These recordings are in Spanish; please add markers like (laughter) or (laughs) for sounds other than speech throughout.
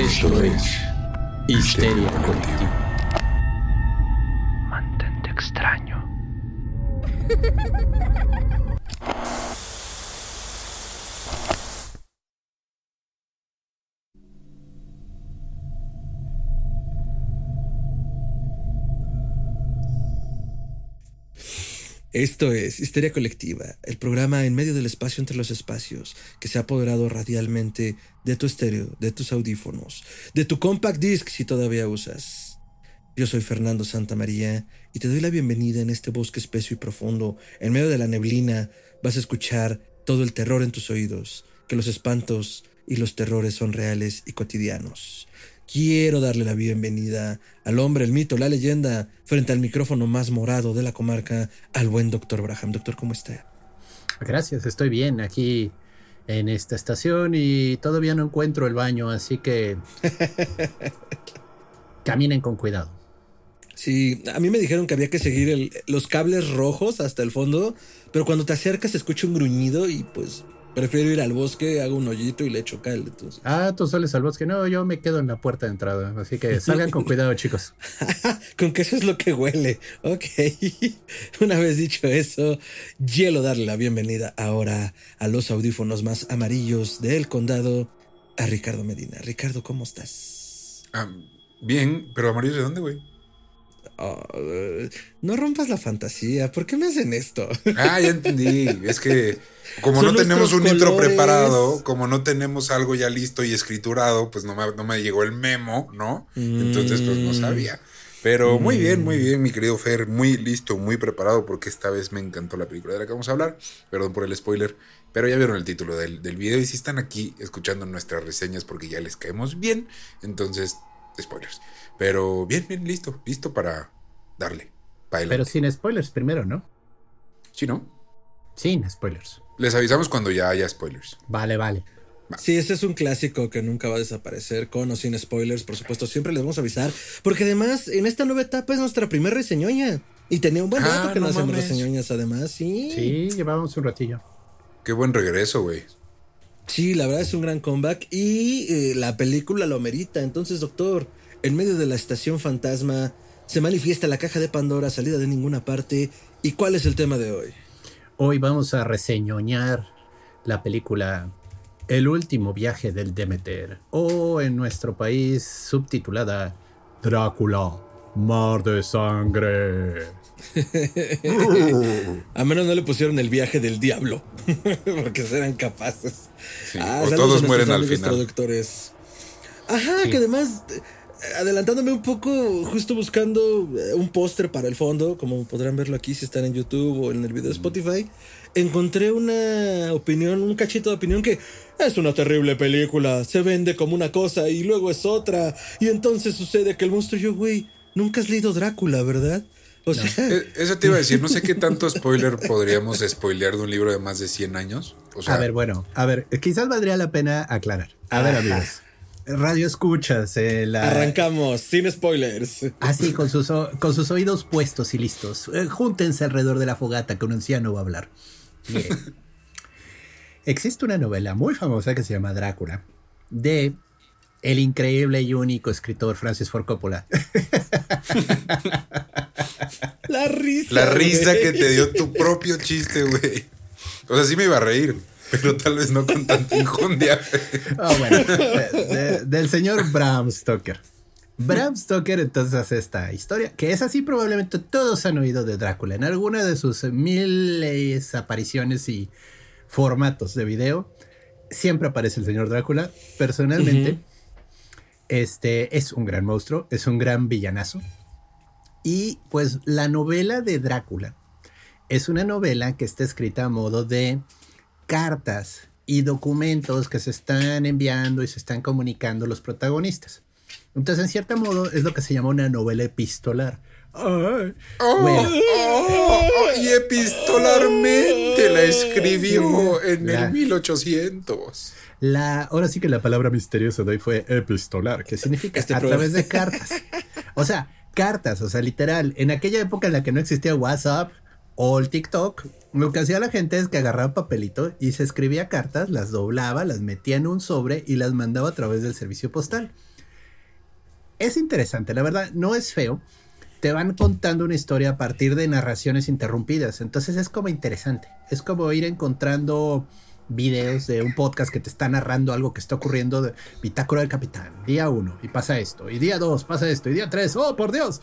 Esto es Histeria Colectiva. Esto es Histeria Colectiva, el programa en medio del espacio entre los espacios que se ha apoderado radialmente de tu estéreo, de tus audífonos, de tu compact disc si todavía usas. Yo soy Fernando Santamaría y te doy la bienvenida en este bosque espeso y profundo. En medio de la neblina vas a escuchar todo el terror en tus oídos, que los espantos y los terrores son reales y cotidianos. Quiero darle la bienvenida al hombre, el mito, la leyenda, frente al micrófono más morado de la comarca, al buen doctor Braham. Doctor, ¿cómo está? Gracias, estoy bien aquí en esta estación y todavía no encuentro el baño, así que (laughs) caminen con cuidado. Sí, a mí me dijeron que había que seguir el- los cables rojos hasta el fondo, pero cuando te acercas se escucha un gruñido y pues prefiero ir al bosque, hago un hoyito y le echo cal. Entonces. Ah, tú sales al bosque. No, yo me quedo en la puerta de entrada, así que salgan con (laughs) cuidado, chicos. (laughs) Con que eso es lo que huele. Ok. (laughs) Una vez dicho eso, quiero darle la bienvenida ahora a los audífonos más amarillos del condado, a Ricardo Medina. Ricardo, ¿cómo estás? Ah, bien, pero amarillo de dónde, güey? Oh, eh, no rompas la fantasía. ¿Por qué me hacen esto? Ah, ya entendí. Es que como Son no tenemos un intro preparado, como no tenemos algo ya listo y escriturado, pues no me, no me llegó el memo, ¿no? Entonces, pues no Mm. sabía. Pero muy bien, muy bien, mi querido Fer, muy listo, muy preparado, porque esta vez me encantó la película de la que vamos a hablar. Perdón por el spoiler, pero ya vieron el título del, del video y si están aquí escuchando nuestras reseñas porque ya les caemos bien, entonces, spoilers. Pero bien, bien, listo, listo para darle. Pa' Pero sin spoilers primero, ¿no? Sí, ¿no? Sin spoilers. Les avisamos cuando ya haya spoilers. Vale, vale. Sí, ese es un clásico que nunca va a desaparecer, con o sin spoilers, por supuesto, siempre les vamos a avisar, porque además en esta nueva etapa es nuestra primera reseñoña. Y tenía un buen Ah, rato que no, no hacemos reseñoñas, además, sí. Sí, llevábamos un ratillo. Qué buen regreso, güey. Sí, la verdad es un gran comeback y eh, la película lo merita. Entonces, doctor, en medio de la estación fantasma se manifiesta la caja de Pandora salida de ninguna parte. ¿Y cuál es el tema de hoy? Hoy vamos a reseñoñar la película El último viaje del Demeter, o en nuestro país subtitulada Drácula, Mar de Sangre. (laughs) A menos no le pusieron el viaje del diablo, (laughs) porque serán capaces. Sí, Ah, o todos mueren al final. traductores. Ajá, Sí. que además, eh, adelantándome un poco, justo buscando eh, un póster para el fondo, como podrán verlo aquí si están en YouTube o en el video de Spotify, encontré una opinión, un cachito de opinión que es una terrible película, se vende como una cosa y luego es otra, y entonces sucede que el monstruo, yo, güey, nunca has leído Drácula, ¿verdad? O sea, Eh, Eso te iba a decir, no sé qué (laughs) tanto spoiler podríamos spoilear de un libro de más de 100 años. O sea, a ver, bueno, a ver, quizás valdría la pena aclarar. A ver, amigos. Radio escuchas, eh, la... arrancamos, sin spoilers. Así, con sus, o- con sus oídos puestos y listos. Eh, júntense alrededor de la fogata que un anciano va a hablar. Miren. (laughs) Existe una novela muy famosa que se llama Drácula, de el increíble y único escritor Francis Ford Coppola. (laughs) La risa. la risa güey. que te dio tu propio chiste, güey. O sea, sí me iba a reír, pero tal vez no con tanta injundia. Ah, bueno, de- de- del señor Bram Stoker. Bram Stoker entonces hace esta historia, que es así probablemente todos han oído de Drácula. En alguna de sus miles apariciones y formatos de video, siempre aparece el señor Drácula. Personalmente, este es un gran monstruo, es un gran villanazo. Y pues la novela de Drácula es una novela que está escrita a modo de cartas y documentos que se están enviando y se están comunicando los protagonistas. Entonces, en cierto modo, es lo que se llama una novela epistolar. Ay, Oh, Bueno. oh, oh, y epistolarmente la escribió en Ya. el 1800. La, ahora sí que la palabra misteriosa de hoy fue epistolar, que significa Este a programa. través de cartas. O sea, cartas, o sea, literal. En aquella época en la que no existía WhatsApp o el TikTok, lo que hacía la gente es que agarraba papelito y se escribía cartas, las doblaba, las metía en un sobre y las mandaba a través del servicio postal. es interesante, la verdad, no es feo. Te van contando una historia a partir de narraciones interrumpidas, entonces es como interesante. Es como ir encontrando videos de un podcast que te está narrando algo que está ocurriendo de Bitácora del Capitán, día uno, y pasa esto, y día dos, pasa esto, y día tres, oh, por Dios.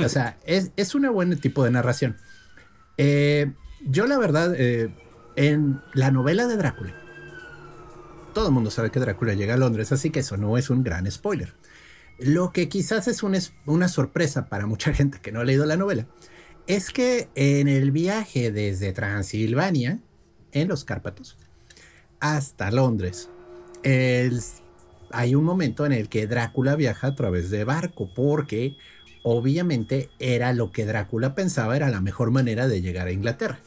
O sea, es, es un buen tipo de narración. Eh, yo la verdad, eh, en la novela de Drácula, todo el mundo sabe que Drácula llega a Londres, así que eso no es un gran spoiler. Lo que quizás es una sorpresa para mucha gente que no ha leído la novela, es que en el viaje desde Transilvania, en los Cárpatos, hasta Londres, hay un momento en el que Drácula viaja a través de barco, porque obviamente era lo que Drácula pensaba era la mejor manera de llegar a Inglaterra.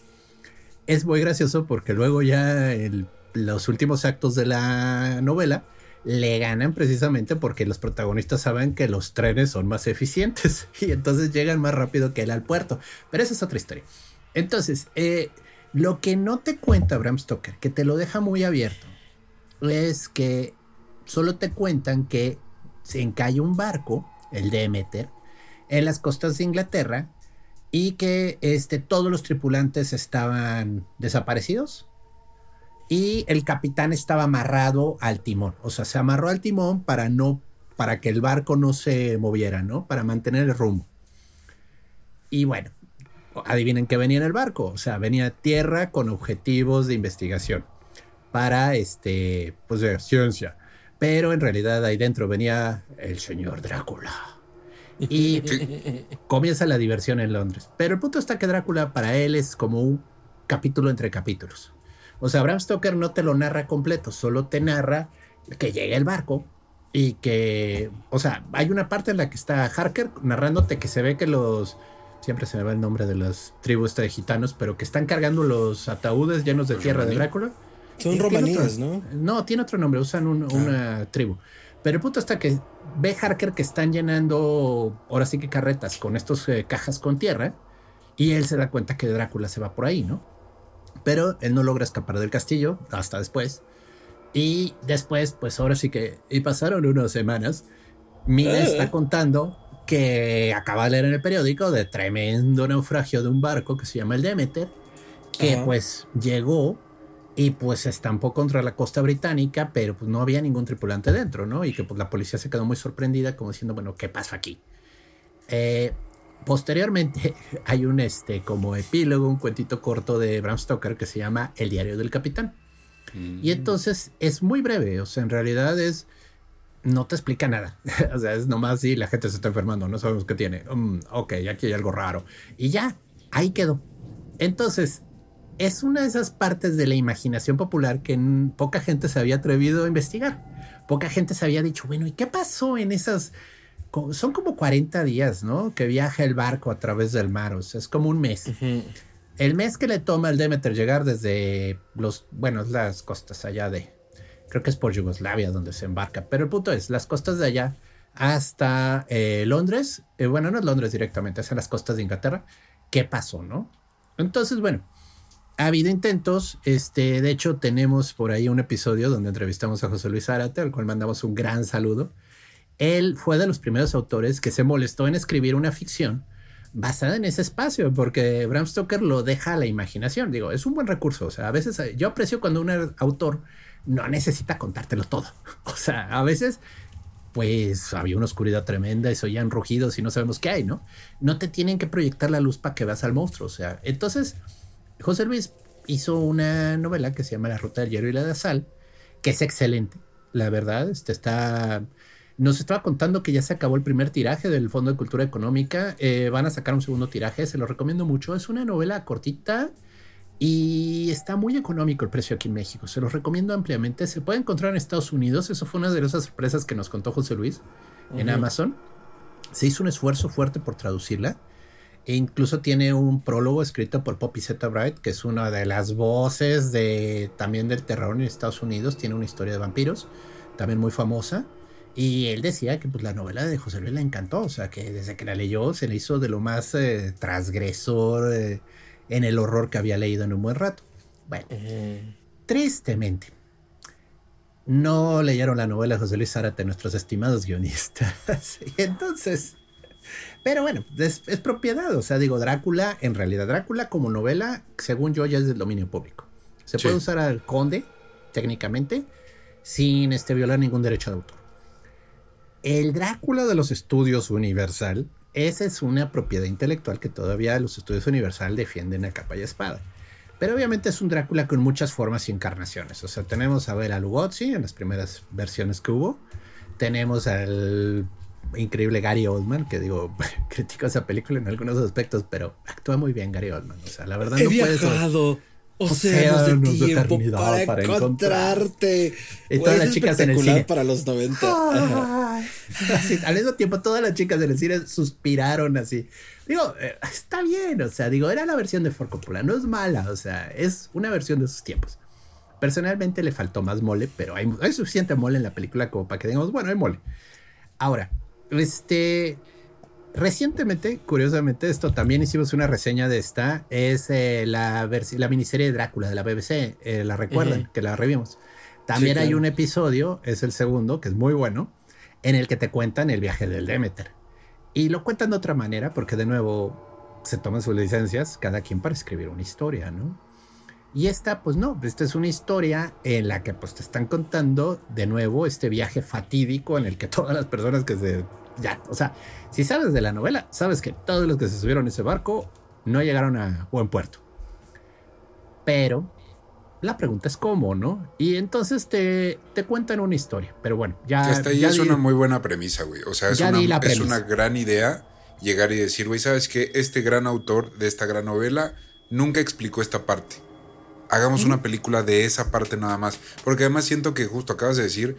Es muy gracioso porque luego ya en los últimos actos de la novela le ganan precisamente porque los protagonistas saben que los trenes son más eficientes (laughs) y entonces llegan más rápido que él al puerto. Pero esa es otra historia. Entonces, eh, lo que no te cuenta Bram Stoker, que te lo deja muy abierto, es que solo te cuentan que se encalla un barco, el Demeter, en las costas de Inglaterra y que este, todos los tripulantes estaban desaparecidos y el capitán estaba amarrado al timón. O sea, se amarró al timón para no para que el barco no se moviera, ¿no? Para mantener el rumbo. Y bueno, adivinen qué venía en el barco. O sea, venía tierra con objetivos de investigación para, este, pues, de ciencia. Pero en realidad ahí dentro venía el señor Drácula. Y (laughs) comienza la diversión en Londres. Pero el punto está que Drácula para él es como un capítulo entre capítulos. O sea, Bram Stoker no te lo narra completo, solo te narra que llega el barco, y que, o sea, hay una parte en la que está Harker narrándote que se ve que los siempre se me va el nombre de las tribus de gitanos, pero que están cargando los ataúdes llenos de tierra de Drácula. Son romaníes, ¿no? No, tiene otro nombre, usan ah. una tribu. Pero el punto está que ve Harker que están llenando, ahora sí que carretas con estos eh, cajas con tierra, y él se da cuenta que Drácula se va por ahí, ¿no? Pero él no logra escapar del castillo hasta después. Y después, pues ahora sí que, y pasaron unas semanas, Mina está eh. contando que acaba de leer en el periódico de tremendo naufragio de un barco que se llama el Demeter, que pues llegó y pues se estampó contra la costa británica, pero pues no había ningún tripulante dentro, ¿no? Y que pues la policía se quedó muy sorprendida como diciendo, bueno, ¿qué pasa aquí? Eh, posteriormente (laughs) hay un este como epílogo, un cuentito corto de Bram Stoker que se llama El diario del capitán. Y mm. entonces es muy breve, o sea, en realidad es no te explica nada. (laughs) o sea, es nomás si la gente se está enfermando, no sabemos qué tiene. Mm, ok, aquí hay algo raro. Y ya, ahí quedó. Entonces, es una de esas partes de la imaginación popular que poca gente se había atrevido a investigar. Poca gente se había dicho, bueno, ¿y qué pasó en esas... Son como 40 días, ¿no? Que viaja el barco a través del mar, o sea, es como un mes. El mes que le toma al Demeter llegar desde los, bueno, las costas allá de, creo que es por Yugoslavia donde se embarca, pero el punto es, las costas de allá hasta eh, Londres, eh, bueno, no es Londres directamente, es en las costas de Inglaterra, ¿qué pasó, no? Entonces, bueno, ha habido intentos, este, de hecho tenemos por ahí un episodio donde entrevistamos a José Luis Zárate, al cual mandamos un gran saludo. Él fue de los primeros autores que se molestó en escribir una ficción basada en ese espacio, porque Bram Stoker lo deja a la imaginación. Digo, es un buen recurso. O sea, a veces yo aprecio cuando un autor no necesita contártelo todo. (laughs) O sea, a veces, pues había una oscuridad tremenda y se oían rugidos y no sabemos qué hay, ¿no? No te tienen que proyectar la luz para que veas al monstruo. O sea, entonces, José Luis hizo una novela que se llama La Ruta del Hierro y la de Sal, que es excelente, la verdad. Este está. Nos estaba contando que ya se acabó el primer tiraje del Fondo de Cultura Económica. Eh, van a sacar un segundo tiraje, se lo recomiendo mucho. Es una novela cortita y está muy económico el precio aquí en México. Se los recomiendo ampliamente. Se puede encontrar en Estados Unidos. Eso fue una de esas sorpresas que nos contó José Luis en Amazon. Se hizo un esfuerzo fuerte por traducirla. E incluso tiene un prólogo escrito por Poppy Zeta Bright, que es una de las voces de también del terror en Estados Unidos. Tiene una historia de vampiros, también muy famosa. Y él decía que pues, la novela de José Luis le encantó. O sea, que desde que la leyó se le hizo de lo más eh, transgresor. Eh, en el horror que había leído en un buen rato. Bueno, tristemente, no leyeron la novela de José Luis Zárate, nuestros estimados guionistas. (laughs) y entonces, pero bueno, es, propiedad. O sea, digo, Drácula, en realidad, Drácula como novela, según yo, ya es del dominio público. Se puede usar al conde, técnicamente, sin este, violar ningún derecho de autor. El Drácula de los estudios Universal, esa es una propiedad intelectual que todavía los estudios Universal defienden a capa y espada. Pero obviamente es un Drácula con muchas formas y encarnaciones. O sea, tenemos a Bela Lugosi en las primeras versiones que hubo. Tenemos al increíble Gary Oldman, que digo, (laughs) critico esa película en algunos aspectos, pero actúa muy bien Gary Oldman. O sea, la verdad He no viajado océanos de tiempo para, para, encontrarte. Y todas las chicas en el cine. para los 90. (laughs) al mismo tiempo, todas las chicas en el cine suspiraron así. Digo, eh, está bien, o sea, digo, era la versión de Ford Coppola, no es mala, o sea, es una versión de sus tiempos. Personalmente le faltó más mole, pero hay, hay suficiente mole en la película como para que digamos, bueno, hay mole. Ahora, este. Recientemente, curiosamente, esto también hicimos una reseña de esta. Es eh, la, la miniserie de Drácula de la BBC. Eh, la recuerdan, que la revimos. También hay un episodio, es el segundo, que es muy bueno, en el que te cuentan el viaje del Demeter. Y lo cuentan de otra manera, porque de nuevo se toman sus licencias, cada quien para escribir una historia, ¿no? Y esta, pues no, esta es una historia en la que pues te están contando de nuevo este viaje fatídico en el que (laughs) todas las personas que se... Ya, o sea, si sabes de la novela, sabes que todos los que se subieron a ese barco no llegaron a buen puerto. Pero la pregunta es cómo, ¿no? Y entonces te, te cuentan una historia. Pero bueno, ya... hasta ahí es una muy buena premisa, güey. O sea, es, una, es una gran idea llegar y decir, güey, ¿sabes qué? Este gran autor de esta gran novela nunca explicó esta parte hagamos una película de esa parte nada más. Porque además siento que justo acabas de decir,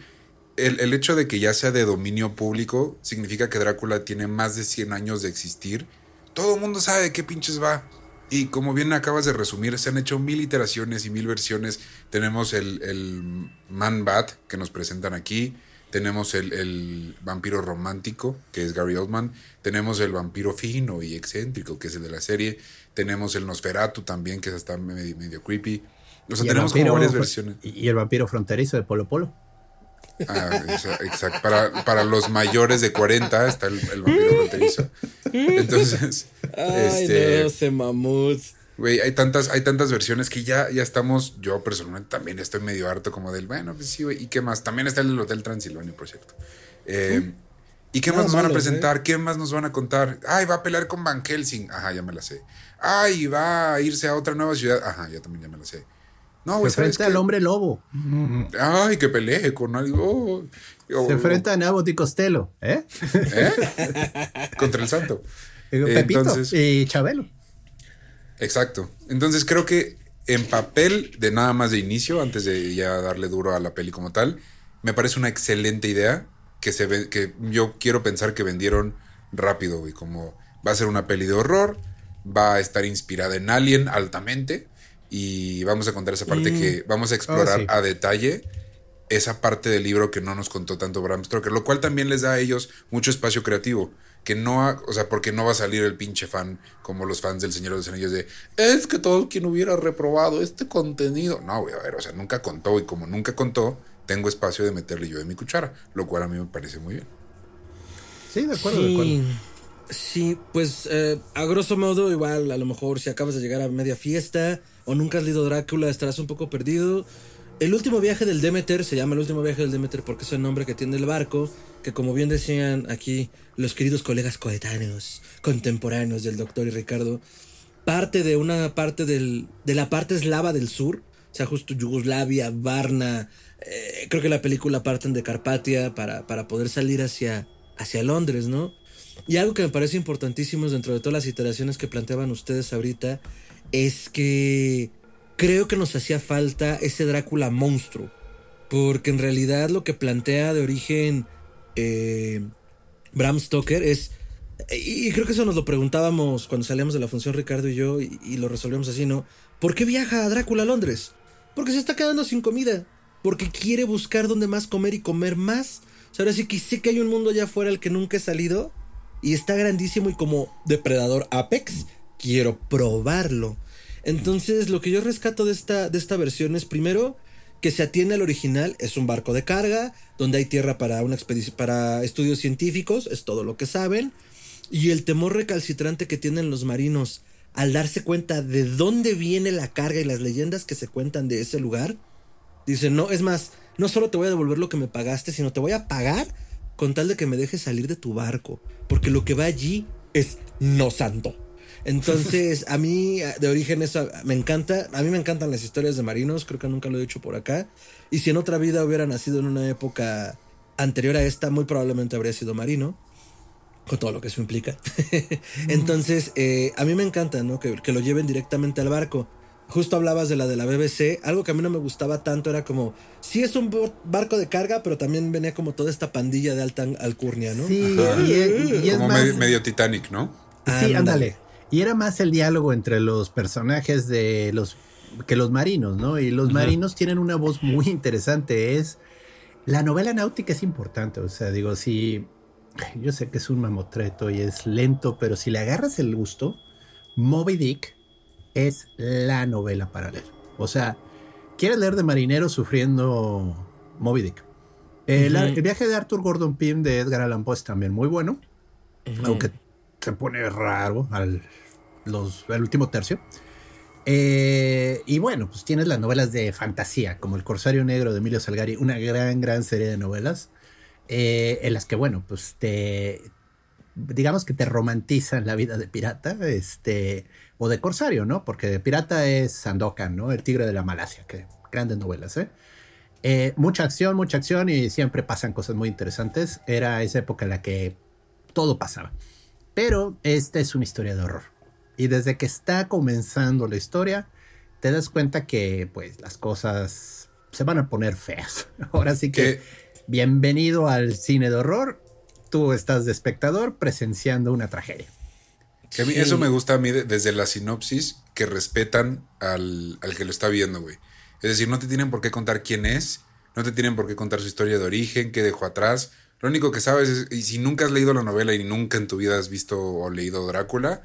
el, hecho de que ya sea de dominio público significa que Drácula tiene más de 100 años de existir. Todo el mundo sabe de qué pinches va. Y como bien acabas de resumir, se han hecho mil iteraciones y mil versiones. Tenemos el, el Man Bat que nos presentan aquí. Tenemos el, el, vampiro romántico, que es Gary Oldman. Tenemos el vampiro fino y excéntrico, que es el de la serie. Tenemos el Nosferatu también, que es hasta medio, medio creepy. O sea, tenemos como varias versiones. Y el vampiro fronterizo de Polo Polo. Ah, exacto. Para, para, los mayores de 40 está el, vampiro fronterizo. Entonces, Ay, este, no, mamuts. Güey, hay tantas, hay tantas versiones que ya, ya estamos. Yo personalmente también estoy medio harto como del, bueno, pues sí, güey. ¿Y qué más? También está el Hotel Transilvania, por cierto. Eh, ¿Y qué más nos van a presentar? ¿eh? ¿Qué más nos van a contar? Ay, va a pelear con Van Helsing. Ajá, ya me la sé. Ay, va a irse a otra nueva ciudad. Ajá, ya también ya me la sé. No, güey, Se enfrenta al hombre lobo. Ay, que pelee con algo. Se enfrenta a Nabot y Costello. ¿Eh? ¿Eh? Contra el santo. Pepito y Chabelo. Exacto. Entonces creo que en papel, de nada más de inicio, antes de ya darle duro a la peli como tal, me parece una excelente idea que se ve, que yo quiero pensar que vendieron rápido, güey. Como va a ser una peli de horror, va a estar inspirada en Alien altamente. Y vamos a contar esa parte que vamos a explorar oh, a detalle esa parte del libro que no nos contó tanto Bram Stoker, lo cual también les da a ellos mucho espacio creativo. Que no, o sea, porque no va a salir el pinche fan como los fans del Señor de los Anillos de es que todo quien hubiera reprobado este contenido. No, güey, a ver, o sea, nunca contó y como nunca contó, tengo espacio de meterle yo de mi cuchara, lo cual a mí me parece muy bien. Sí, de acuerdo, de acuerdo. Sí, pues eh, a grosso modo, igual, a lo mejor si acabas de llegar a media fiesta o nunca has leído Drácula, estarás un poco perdido. El último viaje del Demeter se llama el último viaje del Demeter porque es el nombre que tiene el barco, que como bien decían aquí los queridos colegas coetáneos, contemporáneos del doctor y Ricardo, parte de una parte del, de la parte eslava del sur, o sea, justo Yugoslavia, Varna, eh, creo que la película parten de Carpatia para, para poder salir hacia, hacia Londres, ¿no? Y algo que me parece importantísimo dentro de todas las iteraciones que planteaban ustedes ahorita es que creo que nos hacía falta ese Drácula monstruo. Porque en realidad lo que plantea de origen eh, Bram Stoker es... Y creo que eso nos lo preguntábamos cuando salíamos de la función Ricardo y yo y, lo resolvíamos así, ¿no? ¿Por qué viaja Drácula a Londres? Porque se está quedando sin comida. Porque quiere buscar dónde más comer y comer más. O sea, ahora sí que sé que hay un mundo allá afuera al que nunca he salido. Y está grandísimo y como depredador Apex, quiero probarlo. Entonces, lo que yo rescato de esta, de esta versión es primero que se atiene al original, es un barco de carga, donde hay tierra para, una para estudios científicos, es todo lo que saben. Y el temor recalcitrante que tienen los marinos al darse cuenta de dónde viene la carga y las leyendas que se cuentan de ese lugar, dicen, no, es más, no solo te voy a devolver lo que me pagaste, sino te voy a pagar con tal de que me dejes salir de tu barco, porque lo que va allí es no santo. Entonces, (laughs) a mí de origen eso me encanta, a mí me encantan las historias de marinos, creo que nunca lo he dicho por acá, y si en otra vida hubiera nacido en una época anterior a esta, muy probablemente habría sido marino con todo lo que eso implica. (laughs) Entonces, eh, a mí me encanta, ¿no? Que, que, lo lleven directamente al barco. Justo hablabas de la de la BBC, algo que a mí no me gustaba tanto era como, sí es un barco de carga, pero también venía como toda esta pandilla de alta alcurnia, ¿no? Sí, y, como medio, Titanic, ¿no? Sí, ándale. Y era más el diálogo entre los personajes de los que los marinos, ¿no? Y los marinos tienen una voz muy interesante. Es la novela náutica es importante. O sea, digo, si yo sé que es un mamotreto y es lento, pero si le agarras el gusto, Moby Dick es la novela para leer. O sea, ¿quieres leer de marineros sufriendo Moby Dick? El, viaje de Arthur Gordon Pym de Edgar Allan Poe es también muy bueno, aunque se pone raro al los, el último tercio. Eh, y bueno, pues tienes las novelas de fantasía, como El Corsario Negro de Emilio Salgari, una gran, gran serie de novelas eh, en las que, bueno, pues te, digamos que te romantizan la vida de pirata, este, o de corsario, ¿no? Porque de pirata es Sandokan, ¿no? El tigre de la Malasia, que grandes novelas, ¿eh? ¿eh? mucha acción, mucha acción y siempre pasan cosas muy interesantes. Era esa época en la que todo pasaba. Pero esta es una historia de horror. Y desde que está comenzando la historia, te das cuenta que pues las cosas se van a poner feas. (laughs) Ahora sí que bienvenido al cine de horror. Tú estás de espectador presenciando una tragedia. Que a mí eso me gusta a mí desde la sinopsis, que respetan al, que lo está viendo, güey. Es decir, no te tienen por qué contar quién es, no te tienen por qué contar su historia de origen, qué dejó atrás. Lo único que sabes es, y si nunca has leído la novela y nunca en tu vida has visto o leído Drácula,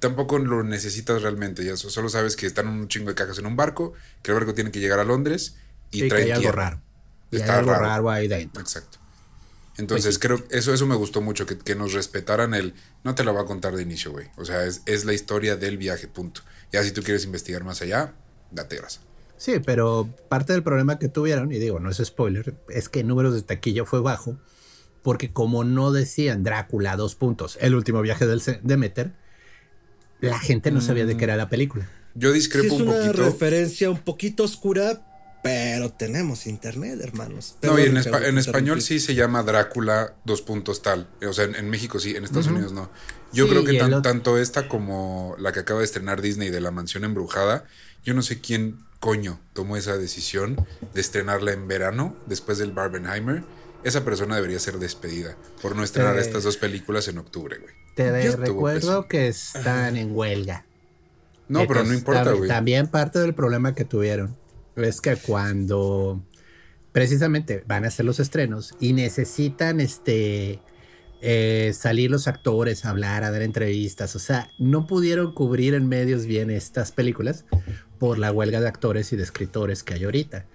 tampoco lo necesitas realmente. Ya solo sabes que están un chingo de cajas en un barco, que el barco tiene que llegar a Londres y sí, trae hay algo raro. Está algo raro. ahí dentro. Exacto. Entonces, creo que eso, eso me gustó mucho, que, nos respetaran el. No te lo va a contar de inicio, güey. O sea, es, es, la historia del viaje, punto. Ya si tú quieres investigar más allá, date grasa. Sí, pero parte del problema que tuvieron, y digo, no es spoiler, es que el número de taquilla fue bajo, porque como no decían Drácula, dos puntos, el último viaje del Demeter, la gente no sabía de qué era la película. Yo discrepo es un una referencia un poquito oscura, pero tenemos internet, hermanos. no, y en, español sí se llama Drácula dos puntos tal. O sea, en, México sí, en Estados Unidos no. Yo creo que tanto esta como la que acaba de estrenar Disney de La Mansión Embrujada, yo no sé quién coño tomó esa decisión de estrenarla en verano después del Barbenheimer. Esa persona debería ser despedida por no estrenar estas dos películas en octubre, güey. Te recuerdo que están en huelga. No, pero no importa, güey. También parte del problema que tuvieron es que cuando precisamente van a hacer los estrenos y necesitan este eh, salir los actores a hablar, a dar entrevistas, o sea, no pudieron cubrir en medios bien estas películas por la huelga de actores y de escritores que hay ahorita.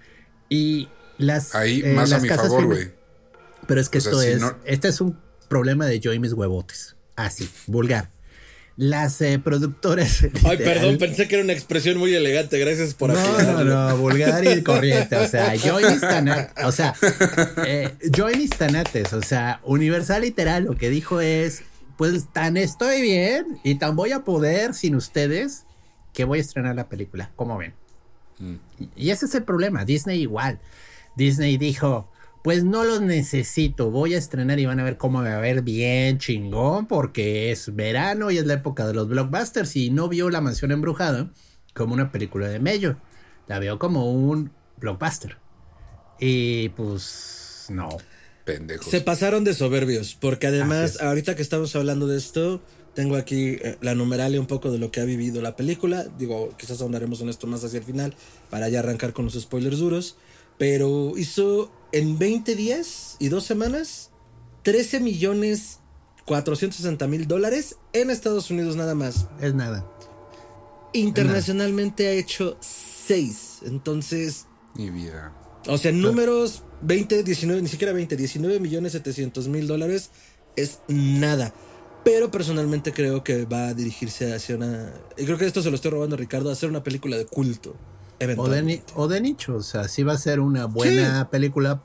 Y las ahí eh, más a mi favor, güey. Pero es que esto es este es un problema de yo y mis huevotes, así, vulgar las eh, productoras. Ay, perdón, pensé que era una expresión muy elegante. Gracias por No, no, no, vulgar y corriente. O sea, yo mis tanates. O sea, eh, tanates. O sea, Universal literal lo que dijo es: Pues tan estoy bien y tan voy a poder sin ustedes que voy a estrenar la película. ¿Cómo ven? Mm. Y ese es el problema. Disney igual. Disney dijo: pues no los necesito. Voy a estrenar y van a ver cómo me va a ver bien chingón porque es verano y es la época de los blockbusters y no vio La Mansión Embrujada como una película de Mello. La veo como un blockbuster. Y pues no. Pendejos. Se pasaron de soberbios porque además ahorita que estamos hablando de esto, tengo aquí eh, la numeralia un poco de lo que ha vivido la película. Digo, quizás ahondaremos en esto más hacia el final para ya arrancar con los spoilers duros. Pero hizo en 20 días y dos semanas 13 millones 460 mil dólares en Estados Unidos nada más. Es nada. Internacionalmente ha hecho 6. Entonces, Mi vida. O sea, números 20, 19, ni siquiera 20, 19 millones 700 mil dólares es nada. Pero personalmente creo que va a dirigirse hacia una. Y creo que esto se lo estoy robando a Ricardo, a hacer una película de culto. O de, o de nicho, o sea, sí va a ser una buena película.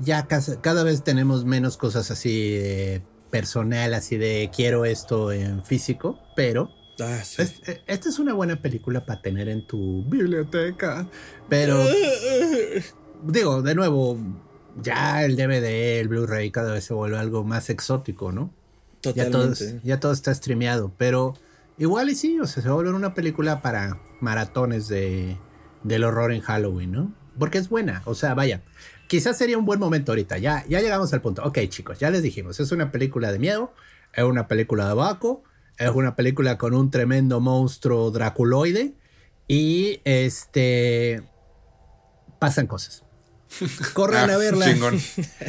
Ya cada vez tenemos menos cosas así de personal, así de quiero esto en físico, pero Ah, sí. es- eh, esta es una buena película para tener en tu biblioteca. Pero (laughs) digo, de nuevo, ya el DVD, el Blu-ray cada vez se vuelve algo más exótico, ¿no? Ya todo, Totalmente. ya todo está streameado, pero igual y sí, o sea, se va a volver una película para maratones de, del horror en Halloween, ¿no? Porque es buena, o sea, vaya, quizás sería un buen momento ahorita, ya, ya llegamos al punto. Ok, chicos, ya les dijimos, es una película de miedo, es una película de Baco, es una película con un tremendo monstruo draculoide y este pasan cosas. (laughs) Corran Ah, a verla. Chingón.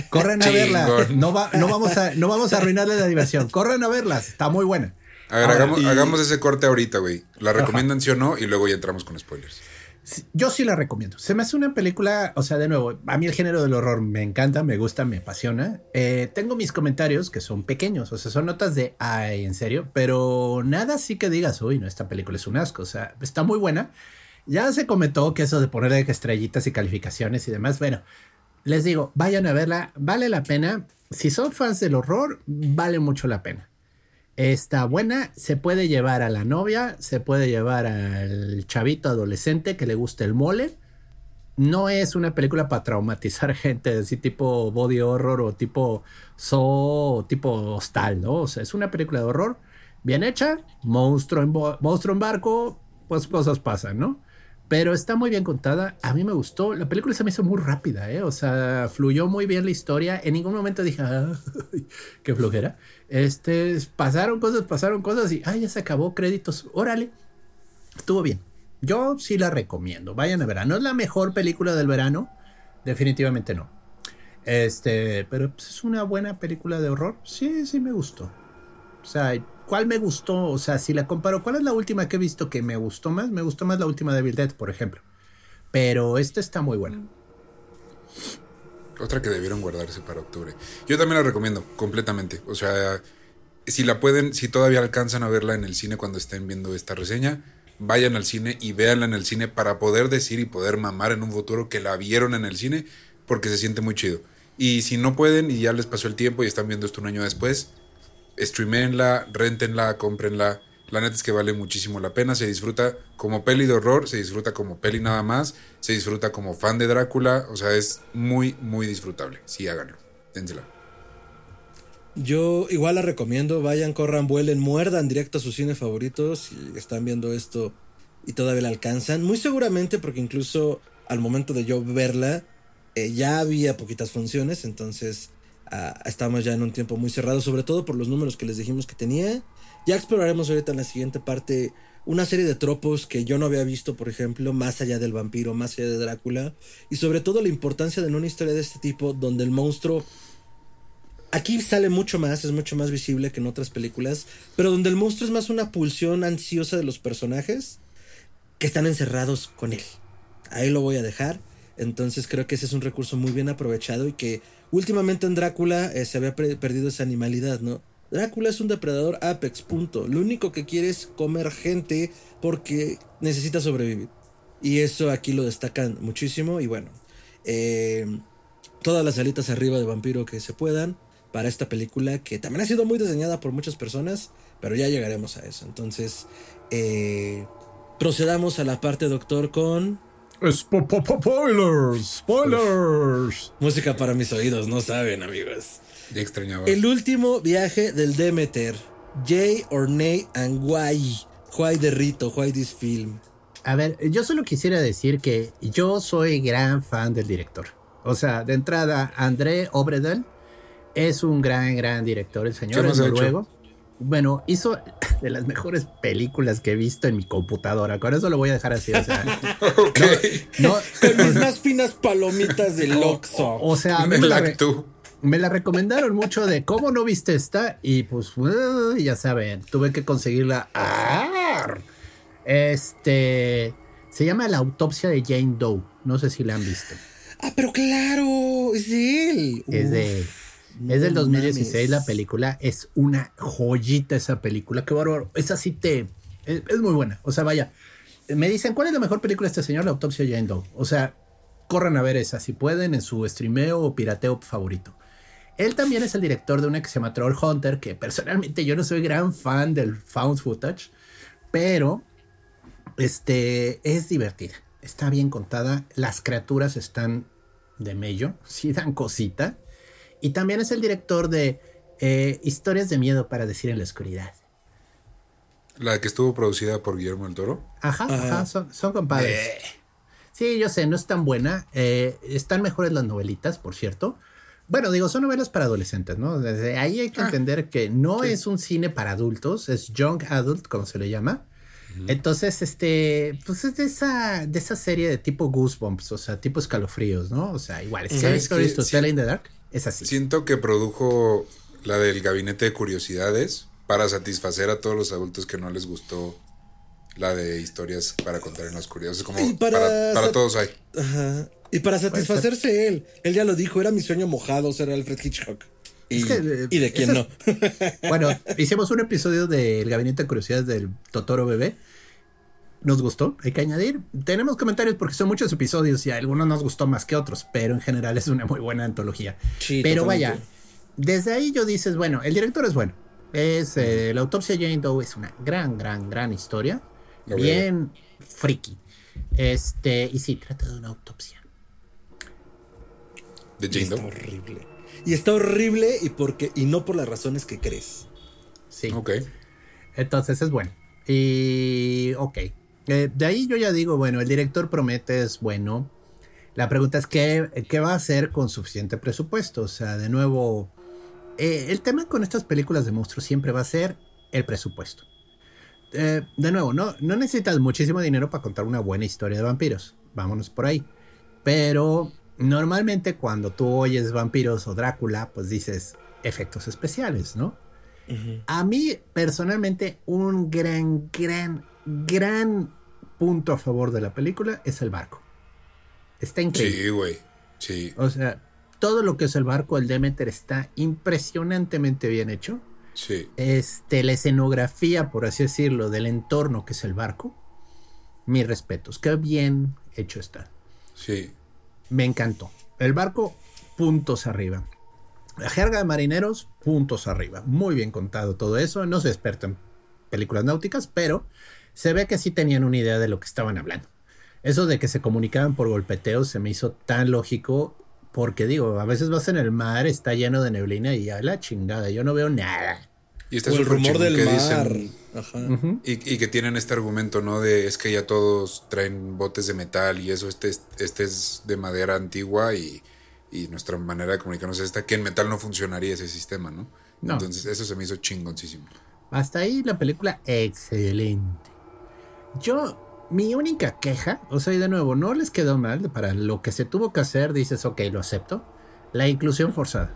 Corran a Chingón. verla. No, va- no, vamos a, no vamos a arruinarle la diversión. Corran a verlas. Está muy buena. A ver, Ahora, hagamos, y- hagamos ese corte ahorita, güey. ¿La recomiendan sí o no? Y luego ya entramos con spoilers. Sí, Yo sí la recomiendo. Se me hace una película, o sea, de nuevo, a mí el género del horror me encanta, me gusta, me apasiona. Eh, tengo mis comentarios que son pequeños, o sea, son notas de, ay, en serio, pero nada así que digas, uy, no, esta película es un asco, o sea, está muy buena. Ya se comentó que eso de ponerle estrellitas y calificaciones y demás, bueno, les digo, vayan a verla, vale la pena. Si son fans del horror, vale mucho la pena. Está buena, se puede llevar a la novia, se puede llevar al chavito adolescente que le guste el mole. No es una película para traumatizar (laughs) gente, así tipo body horror o tipo so tipo hostal, ¿no? O sea, es una película de horror bien hecha, monstruo en, monstruo en barco, pues cosas pasan, ¿no? Pero está muy bien contada, a mí me gustó, la película se me hizo muy rápida, ¿eh? O sea, fluyó muy bien la historia, en ningún momento dije, "Ay, (laughs) qué flojera. Este, pasaron cosas, pasaron cosas y, ay, ya se acabó, créditos, órale, estuvo bien. Yo sí la recomiendo, vayan a verla. No es la mejor película del verano, definitivamente no. Este, pero pues, es una buena película de horror, sí, sí me gustó. O sea, ¿cuál me gustó? O sea, si la comparo, ¿cuál es la última que he visto que me gustó más? Me gustó más la última de Evil Dead, por ejemplo. Pero esta está muy buena. Otra que debieron guardarse para octubre. Yo también la recomiendo, completamente. O sea, si la pueden, si todavía alcanzan a verla en el cine cuando estén viendo esta reseña, vayan al cine y véanla en el cine para poder decir y poder mamar en un futuro que la vieron en el cine, porque se siente muy chido. Y si no pueden y ya les pasó el tiempo y están viendo esto un año después, streamenla, rentenla, cómprenla. La neta es que vale muchísimo la pena. Se disfruta como peli de horror, se disfruta como peli nada más, se disfruta como fan de Drácula. O sea, es muy, muy disfrutable. Sí, háganlo. Dénsela. Yo igual la recomiendo, vayan, corran, vuelen, muerdan directo a sus cines favoritos si están viendo esto y todavía la alcanzan. Muy seguramente porque incluso al momento de yo verla eh, ya había poquitas funciones, entonces ah, estamos ya en un tiempo muy cerrado, sobre todo por los números que les dijimos que tenía. Ya exploraremos ahorita en la siguiente parte una serie de tropos que yo no había visto, por ejemplo, más allá del vampiro, más allá de Drácula, y sobre todo la importancia de una historia de este tipo donde el monstruo Aquí sale mucho más, es mucho más visible que en otras películas, pero donde el monstruo es más una pulsión ansiosa de los personajes que están encerrados con él. Ahí lo voy a dejar. Entonces creo que ese es un recurso muy bien aprovechado y que últimamente en Drácula eh, se había perdido esa animalidad, ¿no? Drácula es un depredador apex, punto. Lo único que quiere es comer gente porque necesita sobrevivir. Y eso aquí lo destacan muchísimo. Y bueno, eh, todas las alitas arriba de vampiro que se puedan para esta película que también ha sido muy diseñada por muchas personas, pero ya llegaremos a eso. Entonces, eh, procedamos a la parte doctor con Spoilers, spoilers. música para mis oídos, no saben amigos. Ya extrañaba. El último viaje del Demeter, Jay, Ornay and Why. Why de Rito, Why this film. A ver, yo solo quisiera decir que yo soy gran fan del director. O sea, de entrada, André Obredel es un gran, gran director. El señor ¿Qué es ha hecho? Bueno, hizo (laughs) de las mejores películas que he visto en mi computadora. Con eso lo voy a dejar así. O sea, (laughs) ok. no, Con mis más finas palomitas del (laughs) Oxxo. o sea me la, re- me la recomendaron mucho de cómo no viste esta. Y pues, uh, ya saben, tuve que conseguirla. Este. Se llama La autopsia de Jane Doe. No sé si la han visto. Ah, pero claro, es de él. Es de no es del 2016 mames. la película. Es una joyita esa película. Qué bárbaro. Esa sí te... Es, es muy buena. O sea, vaya. Me dicen, ¿cuál es la mejor película de este señor? La autopsia de Jane Doe. O sea, corran a ver esa si pueden en su streameo o pirateo favorito. Él también es el director de una que se llama Troll Hunter, que personalmente yo no soy gran fan del found footage, pero este es divertida. Está bien contada. Las criaturas están de mello, (laughs) sí dan cosita. Y también es el director de eh, Historias de miedo para decir en la oscuridad. La que estuvo producida por Guillermo del Toro. Ajá, Ajá. ajá, son, son compadres. Sí, yo sé, no es tan buena. Eh, están mejores las novelitas, por cierto. Bueno, digo, son novelas para adolescentes, ¿no? Desde ahí hay que Ah, entender que no sí. es un cine para adultos, es young adult, como se le llama. Entonces, este, pues es de esa, de esa serie de tipo Goosebumps, o sea, tipo escalofríos, ¿no? O sea, igual, Scary ¿Sabes Stories to Sí. Tell in the Dark es así. Siento que produjo la del gabinete de curiosidades para satisfacer a todos los adultos que no les gustó la de historias para contar en la oscuridad. Es como Y para, para para sat- todos hay. Ajá. Y para satisfacerse él, él ya lo dijo, era mi sueño mojado ser Alfred Hitchcock. Y, Es que, eh, y de quién esas- no. (laughs) Bueno, hicimos un episodio del Gabinete de Curiosidades del Totoro Bebé. Nos gustó, hay que añadir. Tenemos comentarios porque son muchos episodios y a algunos nos gustó más que otros, pero en general es una muy buena antología. Sí, pero totalmente. vaya, desde ahí yo dices, bueno, el director es bueno. Es eh, la autopsia de Jane Doe es una gran, gran, gran historia. Lo veo. bien friki. Este, y sí, trata de una autopsia. De Jane está Doe. horrible. Y está horrible y porque y no por las razones que crees. Sí. Ok. Entonces es bueno. Y ok. Eh, de ahí yo ya digo, bueno, el director promete es bueno. La pregunta es qué, qué va a hacer con suficiente presupuesto. O sea, de nuevo, eh, el tema con estas películas de monstruos siempre va a ser el presupuesto. Eh, de nuevo, no, no necesitas muchísimo dinero para contar una buena historia de vampiros. Vámonos por ahí. Pero normalmente cuando tú oyes vampiros o Drácula, pues dices efectos especiales, ¿no? A mí, personalmente, un gran, gran, gran punto a favor de la película es el barco. Está increíble. Sí, güey. Sí, O sea, todo lo que es el barco, el Demeter, está impresionantemente bien hecho. sí. Este, la escenografía, por así decirlo, del entorno que es el barco. Mis respetos. Qué bien hecho está. Sí. Me encantó. El barco, puntos arriba. La jerga de marineros, puntos arriba. Muy bien contado todo eso. No soy experto en películas náuticas, pero se ve que sí tenían una idea de lo que estaban hablando. Eso de que se comunicaban por golpeteos se me hizo tan lógico. Porque digo, a veces vas en el mar, está lleno de neblina y a la chingada, yo no veo nada. Y está O el súper rumor del que mar. dicen- Ajá. Y, y que tienen este argumento, ¿no? De es que ya todos traen botes de metal y eso, este, es- este es de madera antigua y, y nuestra manera de comunicarnos es esta, que en metal no funcionaría ese sistema, ¿no? No. Entonces eso se me hizo chingoncísimo. Hasta ahí la película excelente. Yo, mi única queja, o sea, y de nuevo, no les quedó mal para lo que se tuvo que hacer, dices, ok, lo acepto. La inclusión forzada.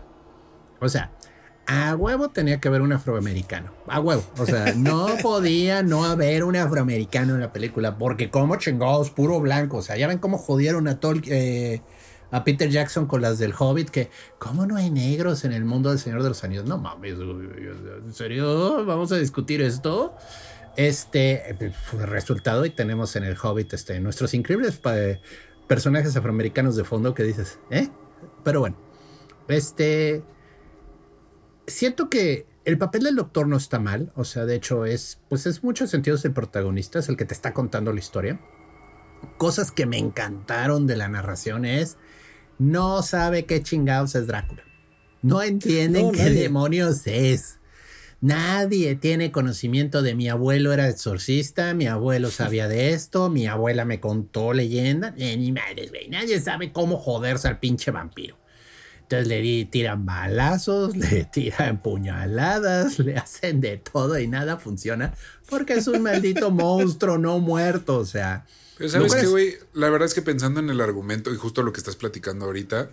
O sea, a huevo tenía que haber un afroamericano. A huevo. O sea, no (laughs) podía no haber un afroamericano en la película, porque como chingados, puro blanco. O sea, ya ven cómo jodieron a Tol eh, a Peter Jackson con las del Hobbit, que ¿cómo no hay negros en el mundo del Señor de los Anillos? No mames, ¿en serio? ¿Vamos a discutir esto? Este, eh, resultado, y tenemos en el Hobbit este, nuestros increíbles personajes afroamericanos de fondo que dices, ¿eh? Pero bueno, este, siento que el papel del doctor no está mal, o sea, de hecho es, pues es muchos sentidos el protagonista, es el que te está contando la historia. Cosas que me encantaron de la narración es, no sabe qué chingados es Drácula. No entienden No, qué nadie. demonios es. Nadie tiene conocimiento de mi abuelo era exorcista, mi abuelo sabía de esto, mi abuela me contó leyenda. Eh, ni madres, güey. Nadie sabe cómo joderse al pinche vampiro. Entonces le di- tiran balazos, (laughs) le tiran puñaladas, le hacen de todo y nada funciona porque es un maldito (laughs) monstruo no muerto. O sea, Pero sabes ¿No qué, güey, la verdad es que pensando en el argumento y justo lo que estás platicando ahorita,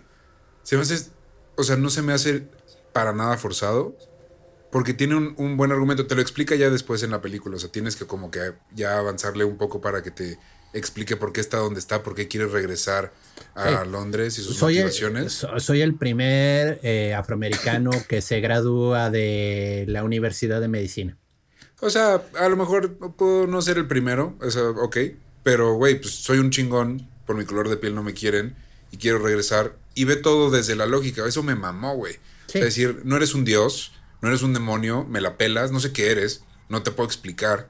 se me hace, o sea, no se me hace para nada forzado, porque tiene un, un buen argumento, te lo explica ya después en la película, o sea, tienes que como que ya avanzarle un poco para que te explique por qué está donde está, por qué quiere regresar a. Londres y sus soy el, motivaciones. so- soy el primer eh, afroamericano (laughs) que se gradúa de la Universidad de Medicina. O sea, a lo mejor puedo no ser el primero, o sea, ok, pero güey, pues soy un chingón, por mi color de piel no me quieren y quiero regresar y ve todo desde la lógica, eso me mamó, güey. Sí. O sea, decir, no eres un dios, no eres un demonio, me la pelas, no sé qué eres, no te puedo explicar,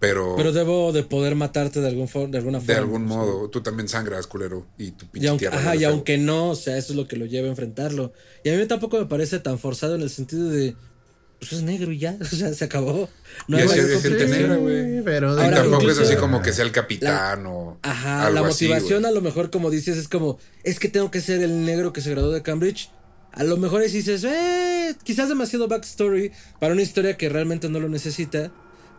pero, Pero debo de poder matarte de, algún for- de alguna forma. de algún sea. modo, tú también sangras, culero, y tu pinche Y aunque, tierra ajá, y feo. aunque no, o sea, eso es lo que lo lleva a enfrentarlo. Y a mí tampoco me parece tan forzado en el sentido de, pues es negro y ya, (laughs) o sea, se acabó. No Y hay así mayor había gente negra, güey. pero Y Ahora, tampoco es así como que sea el capitán o Ajá, algo la motivación a lo mejor, como dices, es como, es que tengo que ser el negro que se graduó de Cambridge. A lo mejor es dices, eh, quizás demasiado backstory para una historia que realmente no lo necesita,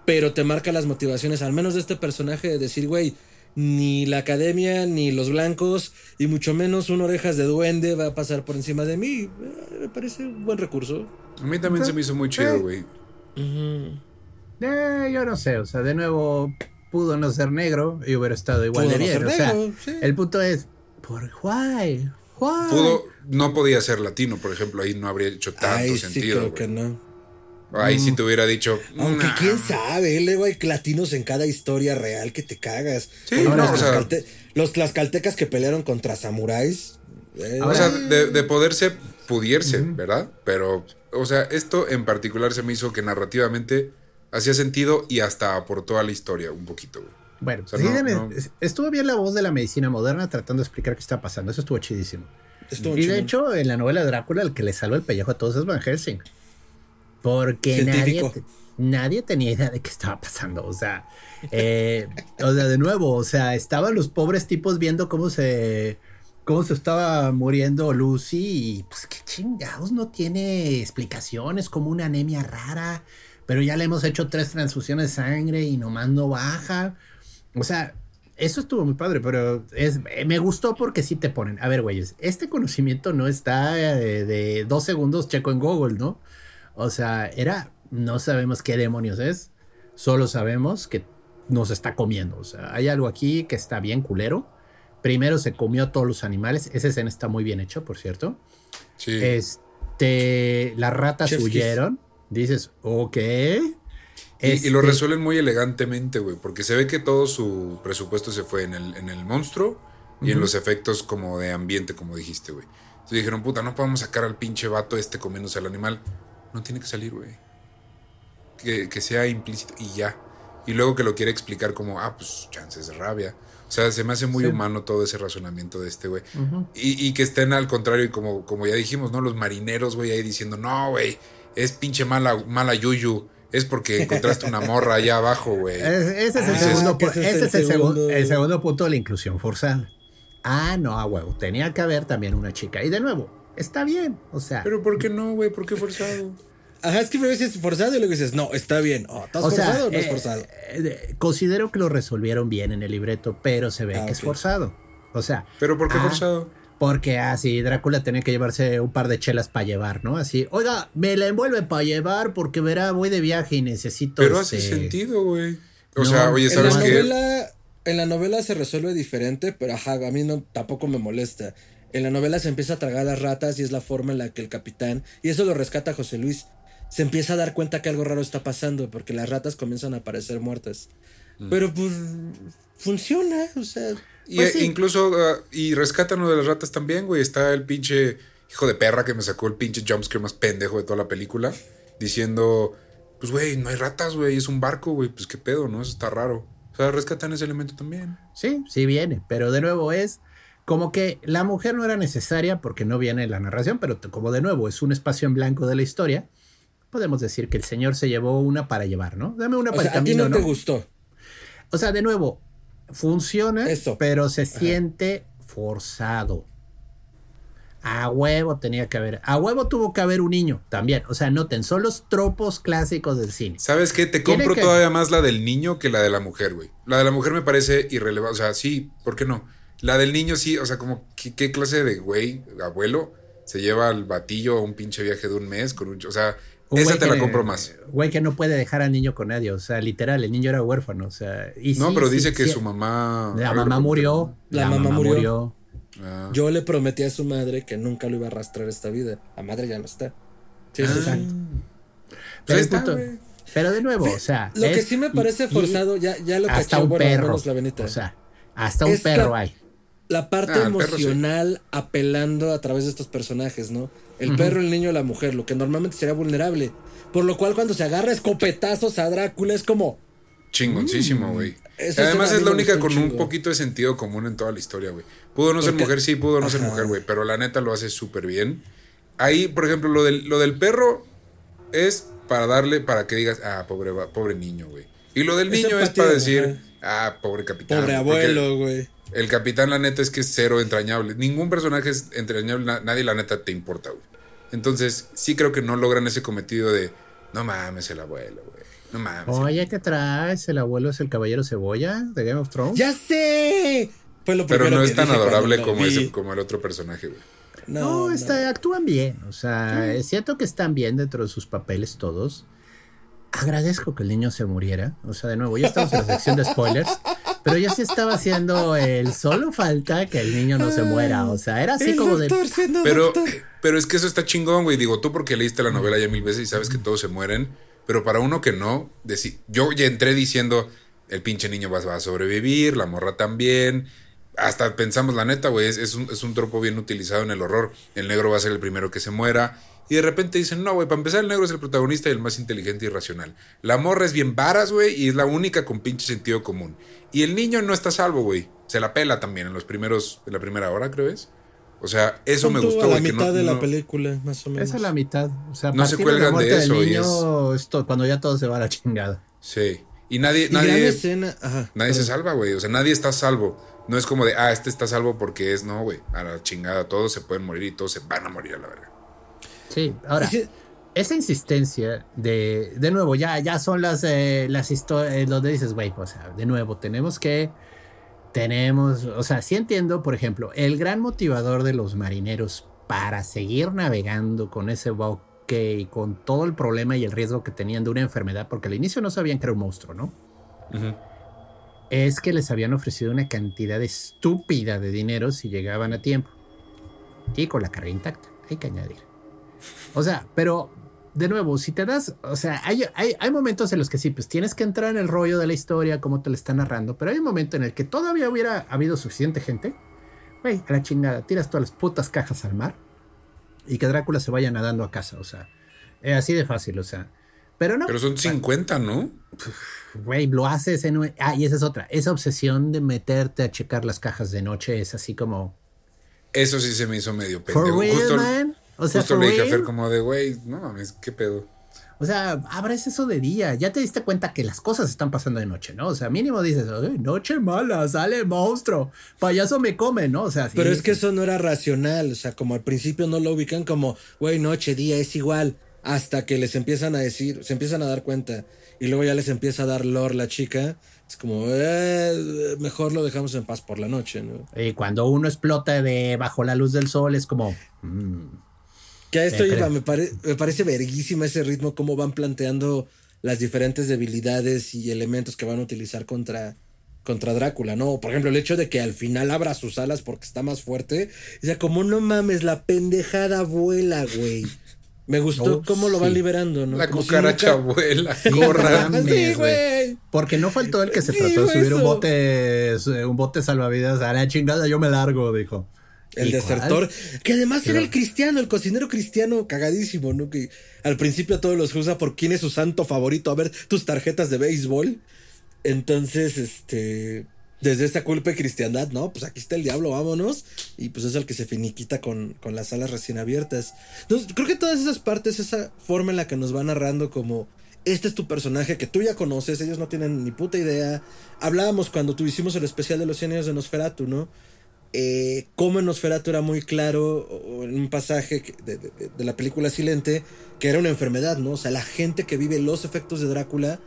pero te marca las motivaciones, al menos de este personaje, de decir, güey, ni la academia, ni los blancos, y mucho menos un orejas de duende va a pasar por encima de mí. Eh, me parece un buen recurso. A mí también se me hizo muy chido, Eh. güey. Eh, yo no sé, o sea, de nuevo pudo no ser negro y hubiera estado igual Pudo de no bien. ser o sea, negro, sí. el punto es, ¿por why? Why? Pudo, no podía ser latino, por ejemplo, ahí no habría hecho tanto Ay, sí, sentido. creo que no. Ahí sí te hubiera dicho. Aunque "Nah". quién sabe, luego hay latinos en cada historia real que te cagas. Sí, no, los, o sea- tlaxcalte- los tlaxcaltecas que pelearon contra samuráis. eh, O sea, de, de poderse, pudiese, ¿verdad? Pero, o sea, esto en particular se me hizo que narrativamente hacía sentido y hasta aportó a la historia un poquito, güey. Bueno, O sea, sí, no- deme- no. estuvo bien la voz de la medicina moderna tratando de explicar qué está pasando. Eso estuvo chidísimo. estuvo y de hecho, en la novela de Drácula, el que le salva el pellejo a todos es Van Helsing. Porque nadie, Científico. nadie tenía idea de qué estaba pasando. O sea, eh, o sea, de nuevo, o sea, estaban los pobres tipos viendo cómo se, cómo se estaba muriendo Lucy y pues qué chingados, no tiene explicaciones, como una anemia rara, pero ya le hemos hecho tres transfusiones de sangre y nomás no baja. O sea, eso estuvo muy padre, pero es, me gustó porque sí te ponen. A ver, güeyes, este conocimiento no está eh, de dos segundos checo en Google, ¿no? O sea, era, no sabemos qué demonios es, solo sabemos que nos está comiendo. O sea, hay algo aquí que está bien culero. Primero se comió a todos los animales. Esa escena está muy bien hecha, por cierto. Sí. Este, las ratas kiss. huyeron. Dices, ok. Y, y lo Este, resuelven muy elegantemente, güey, porque se ve que todo su presupuesto se fue en el, en el monstruo y en los efectos como de ambiente, como dijiste, güey. Entonces dijeron, puta, no podemos sacar al pinche vato este comiéndose al animal. No tiene que salir, güey. Que, que sea implícito y ya. Y luego que lo quiere explicar como, ah, pues chances de rabia. O sea, se me hace muy Sí. humano todo ese razonamiento de este, güey. Y, y que estén al contrario, y como, como ya dijimos, ¿no? Los marineros, güey, ahí diciendo, no, güey, es pinche mala, mala yuyu. Es porque encontraste una morra allá abajo, güey. Ese es el segundo el punto de la inclusión forzada. Ah, no, a huevo. Tenía que haber también una chica. Y de nuevo, está bien. O sea, Pero ¿por qué no, güey? ¿Por qué forzado? Ajá, es que primero dices forzado y luego dices, no, está bien. Oh, ¿Estás o sea, forzado o no es eh, forzado? eh, considero que lo resolvieron bien en el libreto, pero se ve Ah, que es forzado. O sea, ¿Pero por qué Ah, forzado? Porque así Drácula tenía que llevarse un par de chelas para llevar, ¿no? Así, oiga, me la envuelve para llevar porque verá, voy de viaje y necesito. Pero hace este, sentido, güey. O No, sea, oye, ¿sabes qué? novela, en la novela se resuelve diferente, pero ajá, a mí no, tampoco me molesta. En la novela se empieza a tragar las ratas y es la forma en la que el capitán, y eso lo rescata José Luis, se empieza a dar cuenta que algo raro está pasando porque las ratas comienzan a aparecer muertas. Mm. Pero pues funciona, o sea, Y Pues eh, sí. incluso, ah, y rescatan lo de las ratas también, güey. Está el pinche hijo de perra que me sacó el pinche jumpscare más pendejo de toda la película. Diciendo, pues, güey, no hay ratas, güey, es un barco, güey. Pues qué pedo, ¿no? Eso está raro. O sea, rescatan ese elemento también. Sí, sí viene, pero de nuevo es como que la mujer no era necesaria porque no viene en la narración, pero como de nuevo es un espacio en blanco de la historia, podemos decir que el señor se llevó una para llevar, ¿no? Dame una o para sea, el a ti camino, no te gustó. O sea, de nuevo, funciona, Eso. pero se siente forzado. A huevo tenía que haber, a huevo tuvo que haber un niño también. O sea, noten, son los tropos clásicos del cine. ¿Sabes qué? Te compro que- todavía más la del niño que la de la mujer, güey. La de la mujer me parece irrelevante. O sea, sí, ¿por qué no? La del niño sí, o sea, como, ¿qué, qué clase de güey, abuelo, se lleva al batillo a un pinche viaje de un mes con un... O sea, Un Esa te la compro más. Güey que no puede dejar al niño con nadie, o sea, literal, el niño era huérfano, o sea. Y No, sí, pero sí, dice que sí, su mamá. La mamá murió. La mamá murió. Ah. Yo le prometí a su madre que nunca lo iba a arrastrar esta vida. La madre ya no está. Sí, sí, sí. Exacto. Pues Pero, está, punto- de nuevo, o sea. Lo que sí me parece y- forzado, ya, ya lo hasta cachó, un bueno, perro. la. O sea, hasta un perro hay. La parte Ah, el perro sí. emocional apelando a través de estos personajes, ¿no? El perro, el niño, la mujer, lo que normalmente sería vulnerable. Por lo cual cuando se agarra escopetazos a Drácula es como... Chingoncísimo, güey. Esa Además es la única con un poquito de sentido común en toda la historia, güey. Pudo no ser mujer, sí, pudo no ser mujer, güey. Pero la neta lo hace súper bien. Ahí, por ejemplo, lo del, lo del perro es para darle, para que digas, ah, pobre, pobre niño, güey. Y lo del niño es empatía, para decir, ajá. ah, pobre capitán. Pobre abuelo, güey. El capitán, la neta, es que es cero entrañable. Ningún personaje es entrañable, na- nadie, la neta, te importa, güey. Entonces, sí creo que no logran ese cometido de, no mames, el abuelo, güey. No mames. Oye, ¿qué traes? ¿El abuelo es el caballero cebolla de Game of Thrones? ¡Ya sé! Fue lo Pero no que es tan adorable como, vi. ese, como el otro personaje, güey. No, está, actúan bien. O sea, es cierto que están bien dentro de sus papeles todos. Agradezco que el niño se muriera. O sea, de nuevo, ya estamos en la sección de spoilers. (laughs) Pero ya se estaba haciendo el solo falta que el niño no se muera. O sea, era así El como de. doctor siendo Pero, pero es que eso está chingón, güey. Digo, tú porque leíste la novela ya mil veces y sabes que todos se mueren. Pero para uno que no, deci- yo ya entré diciendo, el pinche niño va, va a sobrevivir, la morra también. Hasta pensamos, la neta, güey, es, es un, es un tropo bien utilizado en el horror. El negro va a ser el primero que se muera. Y de repente dicen, no, güey, para empezar el negro es el protagonista y el más inteligente y racional. La morra es bien varas, güey, y es la única con pinche sentido común. Y el niño no está a salvo, güey. Se la pela también en los primeros, en la primera hora, creo es. O sea, eso me gustó, a la mitad no- de la no- película, más o menos. Esa es la mitad. O sea, a No se partir de la cuelgan de eso y esto, cuando ya todo se va a la chingada. Sí. Y nadie, Y gran nadie, escena. Ajá. nadie se salva, güey. O sea, nadie está a salvo. No es como de, ah, este está a salvo porque es, no, güey. A la chingada, todos se pueden morir y todos se van a morir a la verga. Sí, ahora. Esa insistencia de, de nuevo, ya, ya son las, eh, las historias donde dices, güey, o sea, de nuevo, tenemos que, tenemos, o sea, sí entiendo, por ejemplo, el gran motivador de los marineros para seguir navegando con ese buque y con todo el problema y el riesgo que tenían de una enfermedad, porque al inicio no sabían que era un monstruo, ¿no? Es que les habían ofrecido una cantidad estúpida de dinero si llegaban a tiempo. Y con la carga intacta, hay que añadir. O sea, pero de nuevo, si te das, o sea, hay, hay, hay momentos en los que sí, pues tienes que entrar en el rollo de la historia, como te la está narrando, pero hay un momento en el que todavía hubiera habido suficiente gente, güey, a la chingada, tiras todas las putas cajas al mar y que Drácula se vaya nadando a casa, o sea, es así de fácil, o sea, pero no, Pero son 50, ¿no? güey, lo haces en... un- Ah, y esa es otra, esa obsesión de meterte a checar las cajas de noche es así como... Eso sí se me hizo medio For pendejo. real, justo man. O sea, justo le dije a. Fer como de, güey, no mames, qué pedo. O sea, abres eso de día. Ya te diste cuenta que las cosas están pasando de noche, ¿no? O sea, mínimo dices, "Ay, noche mala, sale monstruo, payaso me come, ¿no? O sea, sí. Pero es que eso no era racional. O sea, como al principio no lo ubican como, güey, noche, día, es igual. Hasta que les empiezan a decir, se empiezan a dar cuenta. Y luego ya les empieza a dar lore la chica. Es como, eh, mejor lo dejamos en paz por la noche, ¿no? Y cuando uno explota de bajo la luz del sol, es como. mm, Que a esto Eh, iba, me, pare- me parece verguísima ese ritmo, cómo van planteando las diferentes debilidades y elementos que van a utilizar contra, contra Drácula, ¿no? Por ejemplo, el hecho de que al final abra sus alas porque está más fuerte. O sea, como no mames, la pendejada vuela, güey. Me gustó Oh, cómo lo van sí. liberando, ¿no? La Como si cucaracha nunca- abuela, mames, Sí, güey. Porque no faltó el que se Sí, trató de subir un bote, un bote salvavidas. A la chingada, yo me largo, dijo. El ¿Y desertor, cuál? que además era el cristiano, el cocinero cristiano cagadísimo, ¿no? Que al principio a todos los juzga por quién es su santo favorito. A ver tus tarjetas de béisbol. Entonces, este, desde esa culpa de cristiandad, ¿no? Pues aquí está el diablo, vámonos. Y pues es el que se finiquita con, con las alas recién abiertas. Entonces, creo que todas esas partes, esa forma en la que nos va narrando como... Este es tu personaje que tú ya conoces, ellos no tienen ni puta idea. Hablábamos cuando tú hicimos el especial de los 100 años de Nosferatu, ¿no? Eh, cómo en Nosferatu era muy claro, en un pasaje de la película Silente, que era una enfermedad, ¿no? O sea, la gente que vive los efectos de Drácula,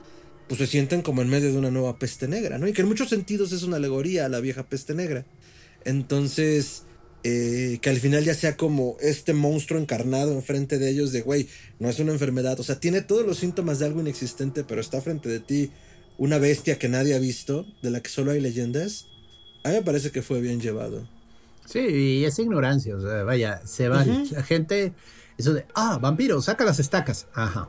pues se sienten como en medio de una nueva peste negra, ¿no? Y que en muchos sentidos es una alegoría a la vieja peste negra. Entonces, eh, que al final ya sea como este monstruo encarnado enfrente de ellos de, güey, no es una enfermedad, o sea, tiene todos los síntomas de algo inexistente, pero está frente de ti una bestia que nadie ha visto, de la que solo hay leyendas, a mí me parece que fue bien llevado. Sí, y es ignorancia, o sea, vaya, se va la gente, eso de, ah, vampiro, saca las estacas, ajá.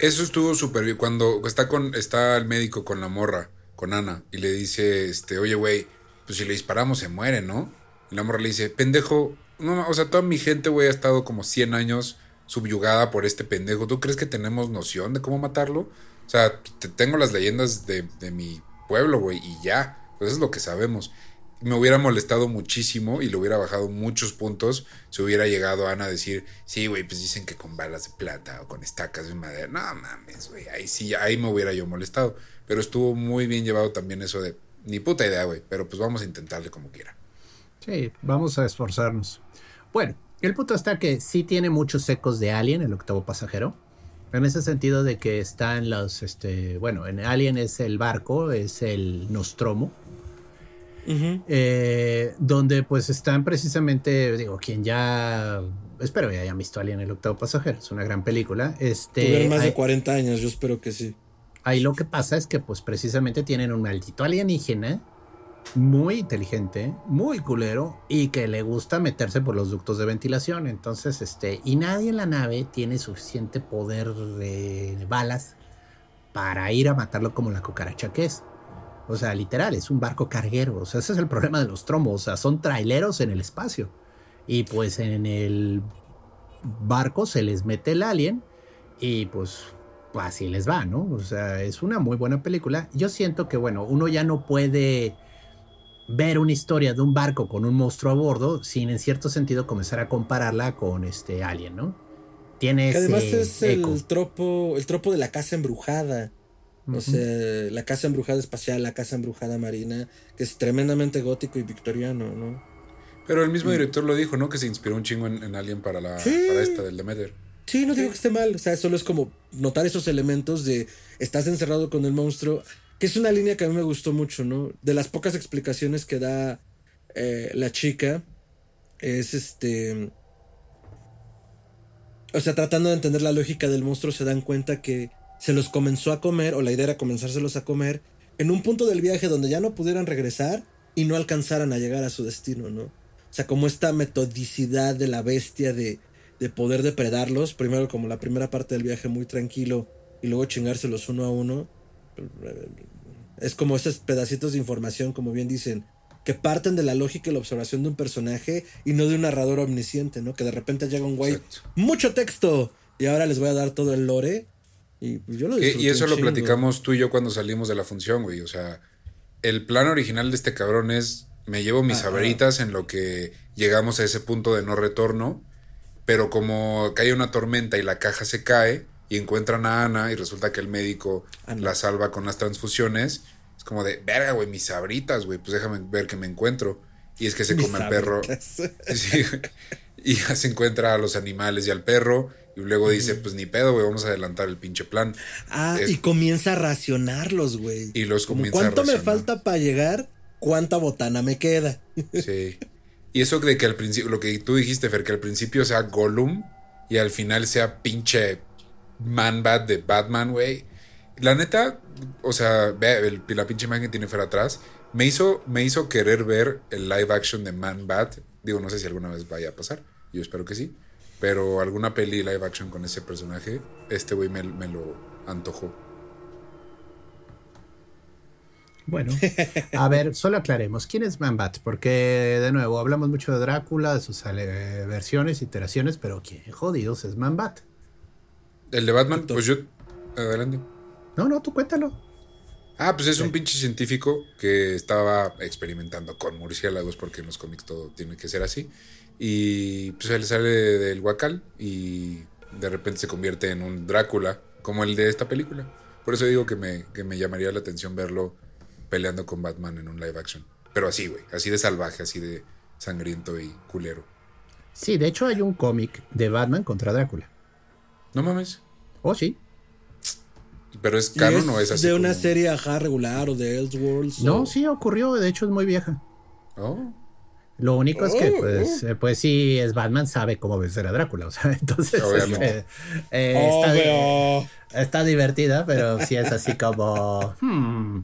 Eso estuvo súper bien, cuando está, con, está el médico con la morra, con Ana, y le dice, este, oye, güey, pues si le disparamos se muere, ¿no? Y la morra le dice, pendejo, no, o sea, toda mi gente, güey, ha estado como 100 años subyugada por este pendejo. ¿Tú crees que tenemos noción de cómo matarlo? O sea, te tengo las leyendas de, de mi pueblo, güey, y ya. Pues es lo que sabemos. Me hubiera molestado muchísimo y le hubiera bajado muchos puntos si hubiera llegado Ana a decir, sí, güey, pues dicen que con balas de plata o con estacas de madera. No mames, güey, ahí sí, ahí me hubiera yo molestado. Pero estuvo muy bien llevado también eso de, ni puta idea, güey, pero pues vamos a intentarle como quiera. Sí, vamos a esforzarnos. Bueno, el punto está que sí tiene muchos ecos de Alien, el octavo pasajero. En ese sentido de que están los, este, bueno, en Alien es el barco, es el Nostromo. Eh, donde pues están precisamente, digo, quien ya, espero que hayan visto Alien, el octavo pasajero, es una gran película. Este, más de 40 años, yo espero que sí. Ahí lo que pasa es que pues precisamente tienen un maldito alienígena muy inteligente, muy culero y que le gusta meterse por los ductos de ventilación. Entonces, este, y nadie en la nave tiene suficiente poder de balas para ir a matarlo como la cucaracha que es. O sea, literal, es un barco carguero. O sea, ese es el problema de los trombos. O sea, son traileros en el espacio. Y pues en el barco se les mete el alien y pues así les va, ¿no? O sea, es una muy buena película. Yo siento que, bueno, uno ya no puede ver una historia de un barco con un monstruo a bordo sin en cierto sentido comenzar a compararla con este Alien, ¿no? Tiene que además es el tropo, el tropo de la casa embrujada. O sea, la casa embrujada espacial, la casa embrujada marina, que es tremendamente gótico y victoriano, ¿no? Pero el mismo director lo dijo, ¿no? Que se inspiró un chingo en, Alien para la para esta del Demeter. Sí, no digo que esté mal. O sea, solo es como notar esos elementos de estás encerrado con el monstruo. Que es una línea que a mí me gustó mucho, ¿no? De las pocas explicaciones que da eh, la chica, es este... O sea, tratando de entender la lógica del monstruo, se dan cuenta que se los comenzó a comer, o la idea era comenzárselos a comer, en un punto del viaje donde ya no pudieran regresar y no alcanzaran a llegar a su destino, ¿no? O sea, como esta metodicidad de la bestia de, de poder depredarlos, primero como la primera parte del viaje muy tranquilo y luego chingárselos uno a uno es como esos pedacitos de información, como bien dicen, que parten de la lógica y la observación de un personaje y no de un narrador omnisciente, ¿no? Que de repente llega un güey, mucho texto, y ahora les voy a dar todo el lore. Y pues, yo lo Y eso lo platicamos tú y yo cuando salimos de la función, güey. O sea, el plan original de este cabrón es, me llevo mis sabritas en lo que llegamos a ese punto de no retorno, pero como cae una tormenta y la caja se cae, y encuentran a Ana y resulta que el médico la salva con las transfusiones. Es como de, verga, güey, mis sabritas, güey, pues déjame ver que me encuentro. Y es que se come el perro. (laughs) y ya se encuentra a los animales y al perro. Y luego dice, pues ni pedo, güey, vamos a adelantar el pinche plan. Ah, y comienza a racionarlos, güey. Y los comienza ¿Cuánto me falta para llegar? ¿Cuánta botana me queda? (laughs) sí. Y eso de que al principio, lo que tú dijiste, Fer, que al principio sea Gollum y al final sea pinche Man Bat de Batman, güey. La neta, o sea, ve la pinche imagen que tiene fuera atrás. Me hizo, me hizo querer ver el live action de Man Bat. Digo, no sé si alguna vez vaya a pasar. Yo espero que sí. Pero alguna peli live action con ese personaje, este güey me, lo antojó. Bueno, a ver, solo aclaremos. ¿Quién es Man Bat? Porque, de nuevo, hablamos mucho de Drácula, de sus eh, versiones, iteraciones, pero ¿quién jodidos es Man Bat? El de Batman, pues yo. Adelante. No, no, tú cuéntalo. Ah, pues es un pinche científico que estaba experimentando con murciélagos, porque en los cómics todo tiene que ser así. Y pues él sale del Huacal y de repente se convierte en un Drácula, como el de esta película. Por eso digo que me, que me llamaría la atención verlo peleando con Batman en un live action. Pero así, güey, así de salvaje, así de sangriento y culero. Sí, de hecho hay un cómic de Batman contra Drácula. No mames. Oh, sí. Pero es canon o es así. ¿De una serie ajá regular o de Elseworlds? No, sí ocurrió, de hecho es muy vieja. Oh. Lo único es que, Oh, pues, eh, pues sí, es Batman, sabe cómo vencer a Drácula. O sea, (laughs) entonces este, eh, está, divertida, pero sí es así como. hmm,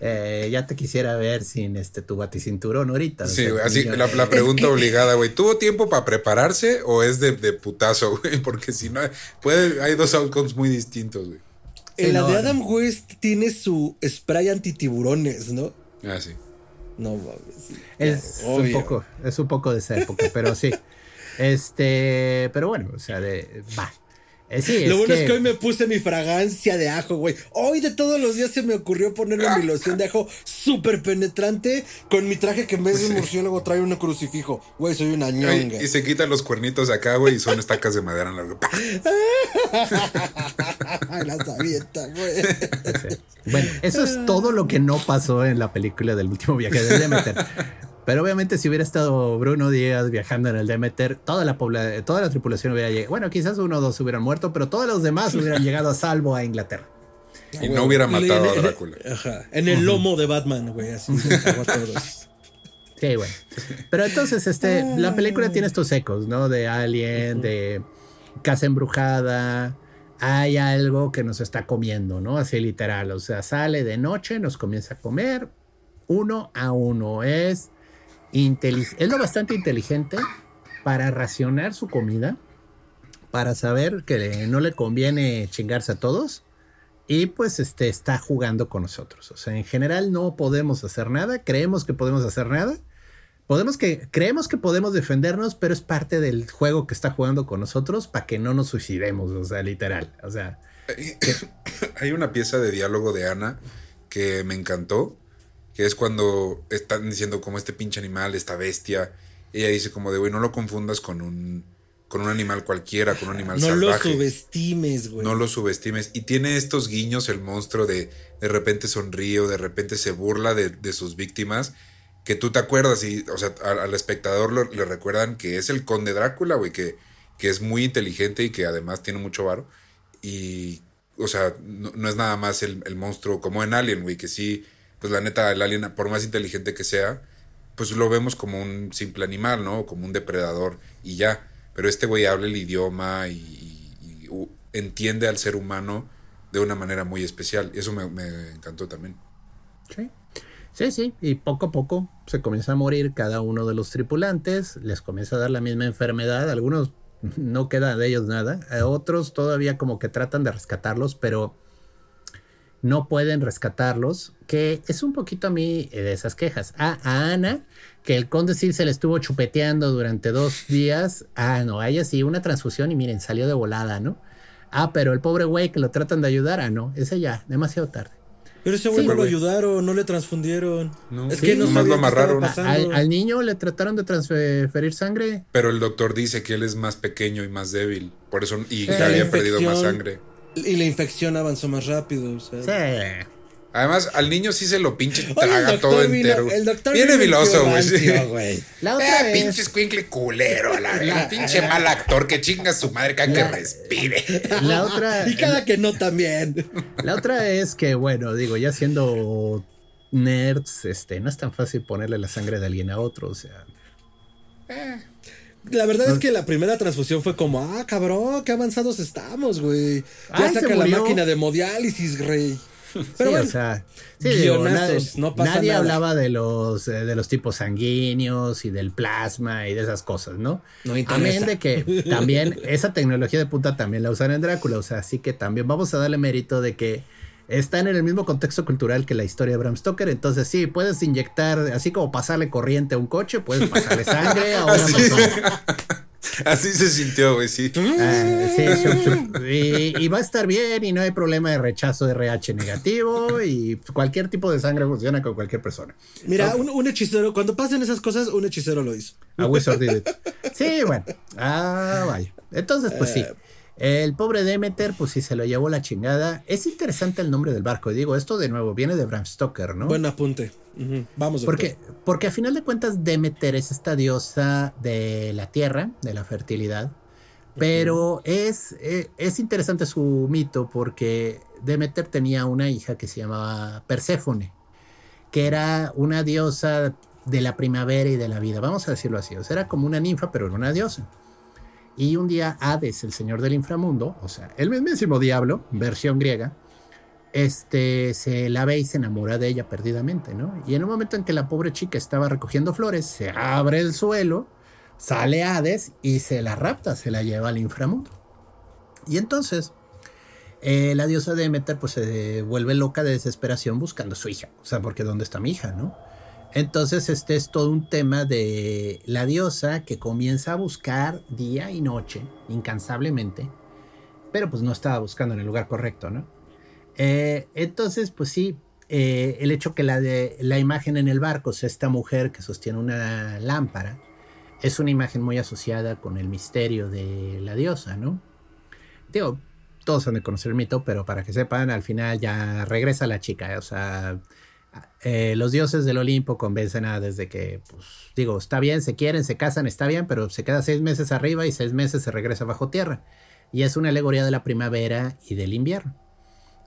eh, ya te quisiera ver sin este tu baticinturón ahorita. o Sí, sea, así yo- la, la pregunta obligada, güey. ¿Tuvo tiempo para prepararse o es de, de putazo, (laughs) güey? Porque si no, puede, hay dos outcomes muy distintos, güey. En la no, de no. Adam West tiene su spray antitiburones, ¿no? Ah, sí. No mames. Es Claro, un poco, es un poco de esa época, pero sí. (laughs) Este, pero bueno, o sea, de, va. Eh, sí, Lo bueno que- es que hoy me puse mi fragancia de ajo, güey. Hoy de todos los días se me ocurrió ponerme mi loción de ajo súper penetrante con mi traje que en vez de un murciélago trae un crucifijo. Güey, soy una ñonga. y se quitan los cuernitos acá, güey, y son estacas de madera en la. (laughs) Las avienta, güey. Bueno, eso es todo lo que no pasó en la película del último viaje del Demeter. Pero obviamente si hubiera estado Bruno Díaz viajando en el Demeter, toda la, toda la tripulación hubiera llegado. Bueno, quizás uno o dos hubieran muerto, pero todos los demás hubieran llegado a salvo a Inglaterra. Y no hubiera matado a Drácula. Ajá. En el lomo de Batman, güey. Así. (laughs) Sí, bueno. Pero entonces, este, la película tiene estos ecos, ¿no? De Alien, de Casa Embrujada. Hay algo que nos está comiendo, ¿no? Así literal. O sea, sale de noche, nos comienza a comer uno a uno. Es, es lo bastante inteligente para racionar su comida, para saber que no le conviene chingarse a todos. Y pues este está jugando con nosotros. O sea, en general no podemos hacer nada, creemos que podemos hacer nada. Podemos que creemos que podemos defendernos, pero es parte del juego que está jugando con nosotros para que no nos suicidemos, o sea, literal. O sea, (coughs) Hay una pieza de diálogo de Ana que me encantó, que es cuando están diciendo como este pinche animal, esta bestia. Ella dice como de, güey, no lo confundas con un, con un animal cualquiera, con un animal No lo salvaje. subestimes, güey. No lo subestimes. Y tiene estos guiños el monstruo de de repente sonríe o de repente se burla de, de sus víctimas. Que tú te acuerdas y, o sea, al, al espectador lo- le recuerdan que es el conde Drácula, güey, que, que es muy inteligente y que además tiene mucho varo. Y, o sea, no, no es nada más el, el monstruo como en Alien, güey, que sí, pues la neta, el alien, por más inteligente que sea, pues lo vemos como un simple animal, ¿no? Como un depredador y ya. Pero este güey habla el idioma y, entiende al ser humano de una manera muy especial. Y eso me, me encantó también. sí. Sí, sí, y poco a poco se comienza a morir cada uno de los tripulantes, les comienza a dar la misma enfermedad, algunos no queda de ellos nada, a otros todavía como que tratan de rescatarlos, pero no pueden rescatarlos, que es un poquito a mí eh, de esas quejas. Ah, a Ana, que el conde sí se le estuvo chupeteando durante dos días, ah, no, a ella sí, una transfusión y miren, salió de volada, ¿no? Ah, pero el pobre güey que lo tratan de ayudar, ah, no, ese ya, demasiado tarde. Pero ese güey Sí, no lo ayudaron, no le transfundieron. No, es sí, que no nomás lo amarraron. Al, al niño le trataron de transferir sangre. Pero el doctor dice que él es más pequeño y más débil. Por eso, y que la había perdido más sangre. Y la infección avanzó más rápido. o sea. Sí. Además, al niño sí se lo pinche traga doctor todo vino- entero. el doctor Viene vino filoso, güey. rancio, sí. güey. La otra Eh, vez, pinche escuincle culero, a la verga. Pinche mal actor que chinga su madre cada que respire. la otra, (laughs) Y cada que no también. la otra es que, bueno, digo, ya siendo nerds, este, no es tan fácil ponerle la sangre de alguien a otro, o sea. La verdad es que la primera transfusión fue como, ah, cabrón, qué avanzados estamos, güey. Ya Ay, saca la máquina de hemodiálisis, rey. Pero sí, bueno, o sea, sí, digo, guionazos, na- no pasa nadie nada. hablaba de los eh, de los tipos sanguíneos y del plasma y de esas cosas, ¿no? No interesa. de que también (laughs) esa tecnología de punta también la usan en Drácula, o sea, así que también vamos a darle mérito de que están en el mismo contexto cultural que la historia de Bram Stoker, entonces sí, puedes inyectar, así como pasarle corriente a un coche, puedes pasarle sangre a una (laughs) Así, persona. así se sintió, güey, sí. Ah, sí, shup, shup. Y, y va a estar bien y no hay problema de rechazo de RH negativo y cualquier tipo de sangre funciona con cualquier persona. mira, un, un hechicero, cuando pasen esas cosas, un hechicero lo hizo. A Wizard did it. Sí, bueno. Ah, vaya. Entonces, pues sí. El pobre Demeter, pues sí, se lo llevó la chingada. Es interesante el nombre del barco. Digo, esto de nuevo viene de Bram Stoker, ¿no? Buen apunte. Vamos, doctor. porque, porque a final de cuentas Demeter es esta diosa de la tierra, de la fertilidad. Pero es, eh, es interesante su mito porque Demeter tenía una hija que se llamaba Perséfone, que era una diosa de la primavera y de la vida, vamos a decirlo así. O sea, era como una ninfa, pero era una diosa. Y un día Hades, el señor del inframundo, o sea, el mismísimo diablo, versión griega, este, se la ve y se enamora de ella perdidamente, ¿no? Y en un momento en que la pobre chica estaba recogiendo flores, se abre el suelo, sale Hades y se la rapta, se la lleva al inframundo. Y entonces, eh, la diosa Demeter pues se vuelve loca de desesperación buscando a su hija, o sea, porque ¿dónde está mi hija, no? Entonces, este es todo un tema de la diosa que comienza a buscar día y noche, incansablemente, pero pues no estaba buscando en el lugar correcto, ¿no? Eh, entonces, pues sí, eh, el hecho que la, de, la imagen en el barco sea esta mujer que sostiene una lámpara, es una imagen muy asociada con el misterio de la diosa, ¿no? Digo, todos han de conocer el mito, pero para que sepan, al final ya regresa la chica, o sea, eh, los dioses del Olimpo convencen a desde que, pues, digo, está bien, se quieren, se casan, está bien, pero se queda seis meses arriba y seis meses se regresa bajo tierra. Y es una alegoría de la primavera y del invierno.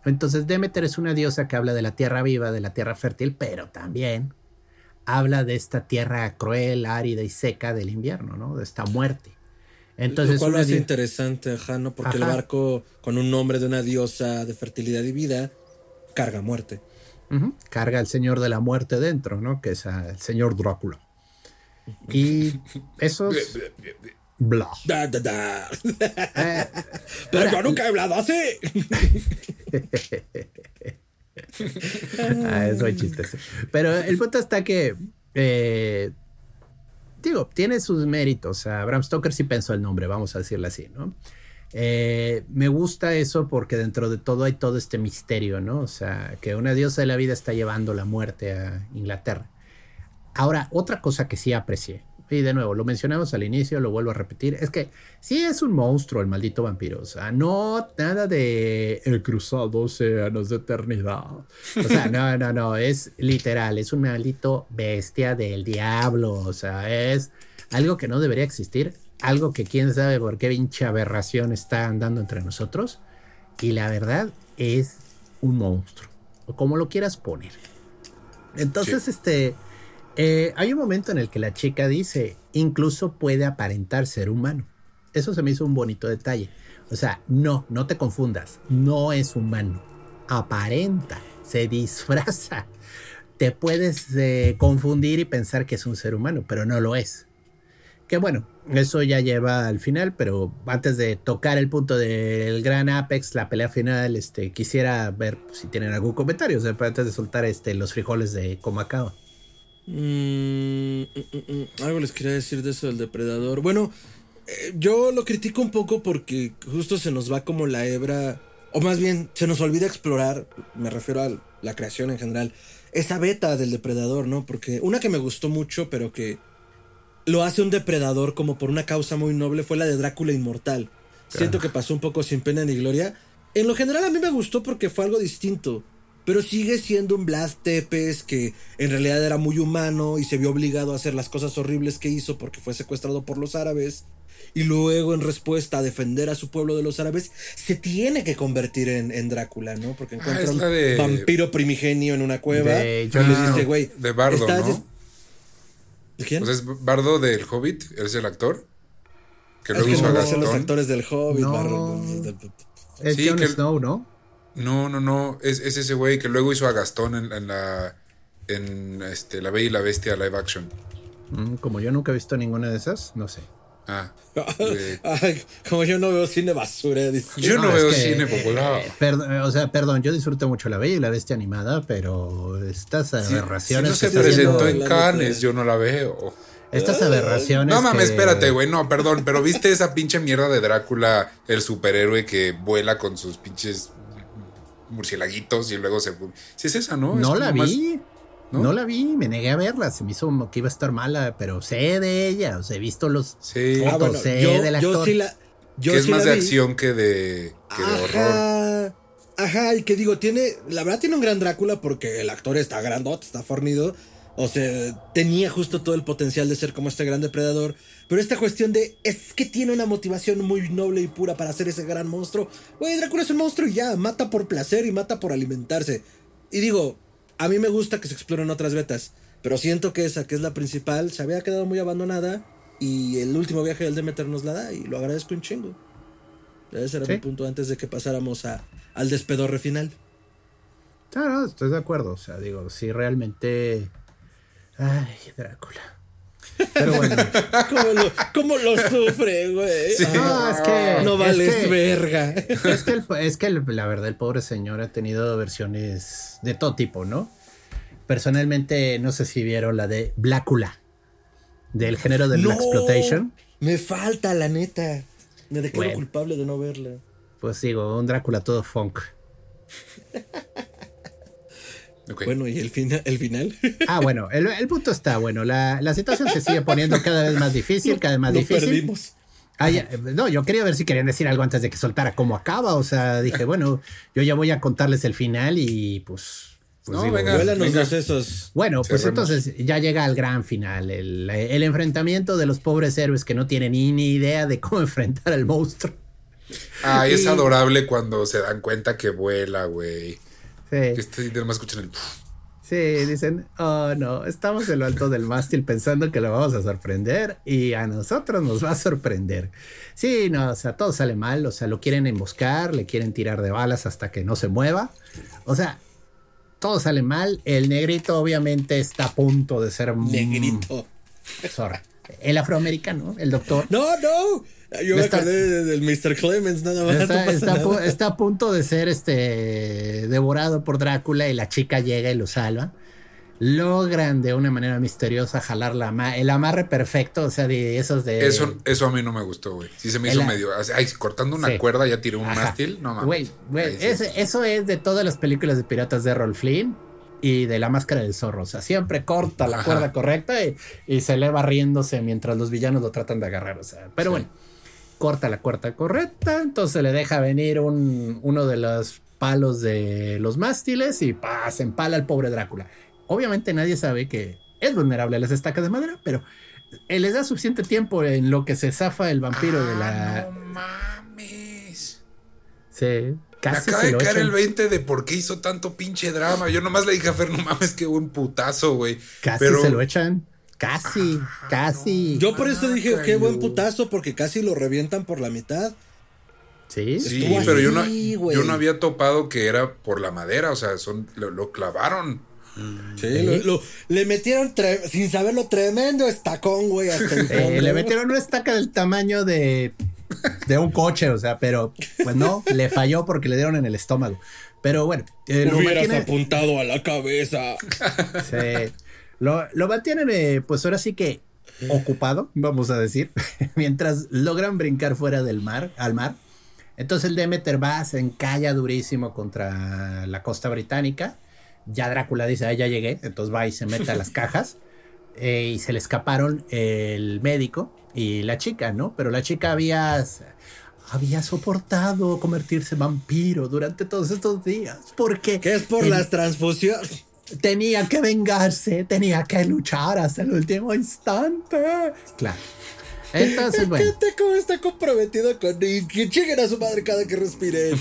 Entonces Demeter es una diosa que habla de la tierra viva, de la tierra fértil, pero también habla de esta tierra cruel, árida y seca del invierno, ¿no? De esta muerte. Entonces, lo cual lo hace interesante, Jano, porque el barco con un nombre de una diosa de fertilidad y vida carga muerte. Carga al señor de la muerte dentro, ¿no? Que es el señor Drácula. Y esos... Bla. Da, da, da. Eh, (laughs) Pero yo nunca he hablado así. (laughs) ah, es muy chistoso. Pero el punto está que. Eh, digo, tiene sus méritos. A Bram Stoker sí pensó el nombre, vamos a decirlo así, ¿no? Eh, me gusta eso porque dentro de todo hay todo este misterio, ¿no? O sea, que una diosa de la vida está llevando la muerte a Inglaterra. Ahora, otra cosa que sí aprecié, y de nuevo, lo mencionamos al inicio, lo vuelvo a repetir, es que sí es un monstruo el maldito vampiro, o sea, no nada de el cruzado océanos de eternidad. O sea, no, no, no, es literal, es un maldito bestia del diablo, o sea, es algo que no debería existir, algo que quién sabe por qué pinche aberración está andando entre nosotros, y la verdad es un monstruo, o como lo quieras poner. Entonces, este eh, hay un momento en el que la chica dice, incluso puede aparentar ser humano. Eso se me hizo un bonito detalle. O sea, no, no te confundas, no es humano. Aparenta, se disfraza. Te puedes eh, confundir y pensar que es un ser humano, pero no lo es. Que bueno, eso ya lleva al final, pero antes de tocar el punto del gran Apex, la pelea final, este, quisiera ver si tienen algún comentario, o sea, antes de soltar este, los frijoles de cómo acaba. Mm, mm, mm, algo les quería decir de eso del depredador. Bueno, eh, yo lo critico un poco porque justo se nos va como la hebra, o más bien se nos olvida explorar, me refiero a la creación en general, esa beta del depredador, ¿no? Porque una que me gustó mucho, pero que lo hace un depredador como por una causa muy noble, fue la de Drácula Inmortal. Siento que pasó un poco sin pena ni gloria. En lo general a mí me gustó porque fue algo distinto. Pero sigue siendo un Blas Tepes que en realidad era muy humano y se vio obligado a hacer las cosas horribles que hizo porque fue secuestrado por los árabes. Y luego, en respuesta a defender a su pueblo de los árabes, se tiene que convertir en, Drácula, ¿no? Porque ah, encuentra un vampiro primigenio en una cueva. De, y le dice, güey. De Bardo. ¿no? ¿De quién? Pues es Bardo del Hobbit, él es el actor. Que luego hizo a los actores del Hobbit, Bardo. Es Jon Snow, ¿no? No, no, no. Es, ese güey que luego hizo a Gastón en, la. En este, La Bella y la Bestia live action. Mm, como yo nunca he visto ninguna de esas, no sé. Ah. (laughs) como yo no veo cine basura. Yo no, veo cine popular. o sea, perdón, yo disfruto mucho La Bella y la Bestia animada, pero estas aberraciones. Si no se presentó en Cannes, yo no la veo. Estas aberraciones. No mames, espérate, güey. No, perdón, pero viste esa pinche mierda de Drácula, el superhéroe que vuela con sus pinches murcielaguitos y luego se... Sí es esa, ¿no? No la vi. ¿No? la vi, me negué a verla, se me hizo que iba a estar mala, pero sé de ella, o sea, he visto los sí. Ah, sé del actor. Yo sí la, que es más de acción que de, que de horror. Ajá, y que digo, tiene, la verdad tiene un gran Drácula porque el actor está grandote, está fornido, o sea, tenía justo todo el potencial de ser como este gran depredador. Pero esta cuestión de es que tiene una motivación muy noble y pura para ser ese gran monstruo. Güey, Drácula es un monstruo y ya, mata por placer y mata por alimentarse. Y digo, a mí me gusta que se exploren otras betas. Pero siento que esa, que es la principal, se había quedado muy abandonada. Y el último viaje del Demeter nos la da y lo agradezco un chingo. Ese era Sí. mi punto antes de que pasáramos a, al despedorre final. No, estoy de acuerdo. O sea, digo, sí, realmente. Ay, Drácula. Pero bueno. (laughs) ¿Cómo lo, cómo lo sufre, güey? Sí. Ah, No, es que. no es vales que- verga. Es que, el- es que el- la verdad, el pobre señor ha tenido versiones de todo tipo, ¿no? Personalmente, no sé si vieron la de Blácula, del género del Black Exploitation. Me falta, la neta. Me declaro Bueno. culpable de no verla. Pues digo, un Drácula todo funk. (laughs) Bueno, ¿y el, final el final? (laughs) Ah, bueno, el, el punto está bueno. La, la situación se sigue poniendo cada vez más difícil, cada vez más difícil. perdimos. Ah, ya, eh, no, yo quería ver si querían decir algo antes de que soltara cómo acaba. O sea, dije, bueno, yo ya voy a contarles el final y pues. pues No, digo, venga. Vuélanos venga. los sesos. Bueno, pues Cerremos. entonces ya llega al gran final, el, el enfrentamiento de los pobres héroes que no tienen ni, ni idea de cómo (laughs) enfrentar al monstruo. Ah, y es adorable cuando se dan cuenta que vuela, güey. Sí, este, más escuchan el. sí, dicen, oh no, estamos en lo alto del mástil pensando que lo vamos a sorprender y a nosotros nos va a sorprender. Sí, no, o sea, todo sale mal, o sea, lo quieren emboscar, le quieren tirar de balas hasta que no se mueva. O sea, todo sale mal. El negrito obviamente está a punto de ser... Negrito. Sorry. El afroamericano, el doctor. No, no. Yo me Está- acordé de- del Mr. Clemens, nada más. (laughs) Está, a pu- nada. está a punto de ser este devorado por Drácula y la chica llega y lo salva. Logran de una manera misteriosa jalar la ama- el amarre perfecto, o sea, de esos de. Eso, eso a mí no me gustó, güey. Sí se me hizo medio. Ay, cortando una Sí. cuerda ya tiré un Ajá. mástil. No mames. Güey, güey, sí. ese- eso es de todas las películas de piratas de Rolf Flynn y de la máscara del zorro. O sea, siempre corta la Ajá. cuerda correcta y, y se eleva riéndose mientras los villanos lo tratan de agarrar. O sea, pero Sí. bueno, corta la cuerda correcta, entonces le deja venir un, uno de los palos de los mástiles y pa, se empala al pobre Drácula. Obviamente nadie sabe que es vulnerable a las estacas de madera, pero les da suficiente tiempo en lo que se zafa el vampiro de la... Ah, No mames. Sí, Me casi acaba se de caer el 20 de por qué hizo tanto pinche drama. Yo nomás le dije a Fer, no mames, qué buen putazo, güey. Casi Pero- se lo echan. Casi, casi. Yo por eso dije, qué buen putazo, porque casi lo revientan por la mitad. Sí. Sí, Estuvo pero yo no, yo no había topado que era por la madera. O sea, son, lo, lo clavaron. Sí, lo- lo- le metieron, tre- sin saberlo, tremendo estacón, güey, hasta el Eh, le metieron una estaca del tamaño de, de un coche, o sea, pero pues no, le falló porque le dieron en el estómago. Pero bueno, eh, lo, Hubieras apuntado a la cabeza. sí, lo, lo mantienen, eh, pues ahora sí que ocupado, vamos a decir, (laughs) mientras logran brincar fuera del mar, al mar. Entonces el Demeter va, se encalla durísimo contra la costa británica. Ya Drácula dice, ah, ya llegué. Entonces va y se mete a las (laughs) cajas. eh, y se le escaparon el médico y la chica, ¿no? Pero la chica había, había soportado convertirse en vampiro durante todos estos días. Porque Que es por las transfusiones. Tenía que vengarse, tenía que luchar hasta el último instante. Claro. (laughs) Entonces, bueno. Gente, cómo está comprometido con y que lleguen a su madre cada que respire.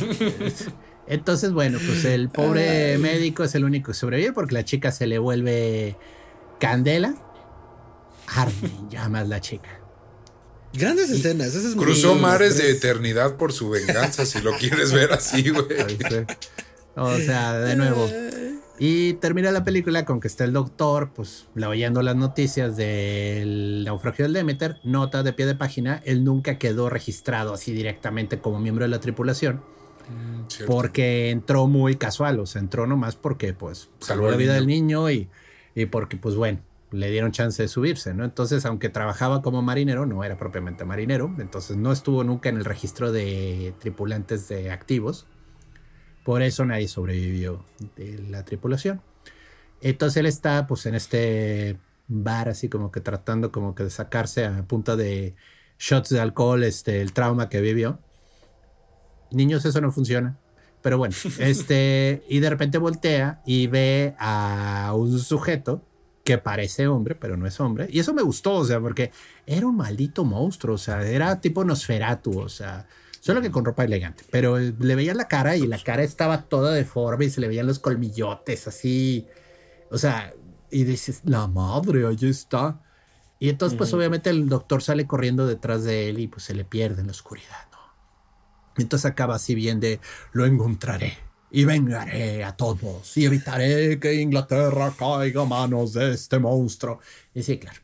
(laughs) Entonces, bueno, pues el pobre Ay. médico es el único que sobrevive porque la chica se le vuelve candela. Armin (laughs) llamas la chica. Grandes escenas. Es Cruzó mares de eternidad por su venganza, si lo quieres ver así, güey. O sea, de nuevo. Y termina la película con que está el doctor, pues leyendo las noticias del naufragio del Demeter, nota de pie de página, él nunca quedó registrado así directamente como miembro de la tripulación, Cierto. porque entró muy casual, o sea, entró nomás porque pues salvó Salvó la vida del niño y, y porque pues bueno, le dieron chance de subirse, ¿no? Entonces, aunque trabajaba como marinero, no era propiamente marinero, entonces no estuvo nunca en el registro de tripulantes de activos. Por eso nadie sobrevivió de la tripulación. Entonces él está pues en este bar así como que tratando como que de sacarse a punta de shots de alcohol este el trauma que vivió. Niños eso no funciona. Pero bueno, (laughs) este y de repente voltea y ve a un sujeto que parece hombre, pero no es hombre. Y eso me gustó, o sea, porque era un maldito monstruo, o sea, era tipo Nosferatu, o sea, solo que con ropa elegante. Pero eh, le veía la cara y la cara estaba toda deforme y se le veían los colmillotes así. O sea, y dices, la madre, allí está. Y entonces, pues obviamente el doctor sale corriendo detrás de él y pues se le pierde en la oscuridad, ¿no? Y entonces acaba así bien de, lo encontraré y vengaré a todos y evitaré que Inglaterra caiga a manos de este monstruo. Y sí, claro.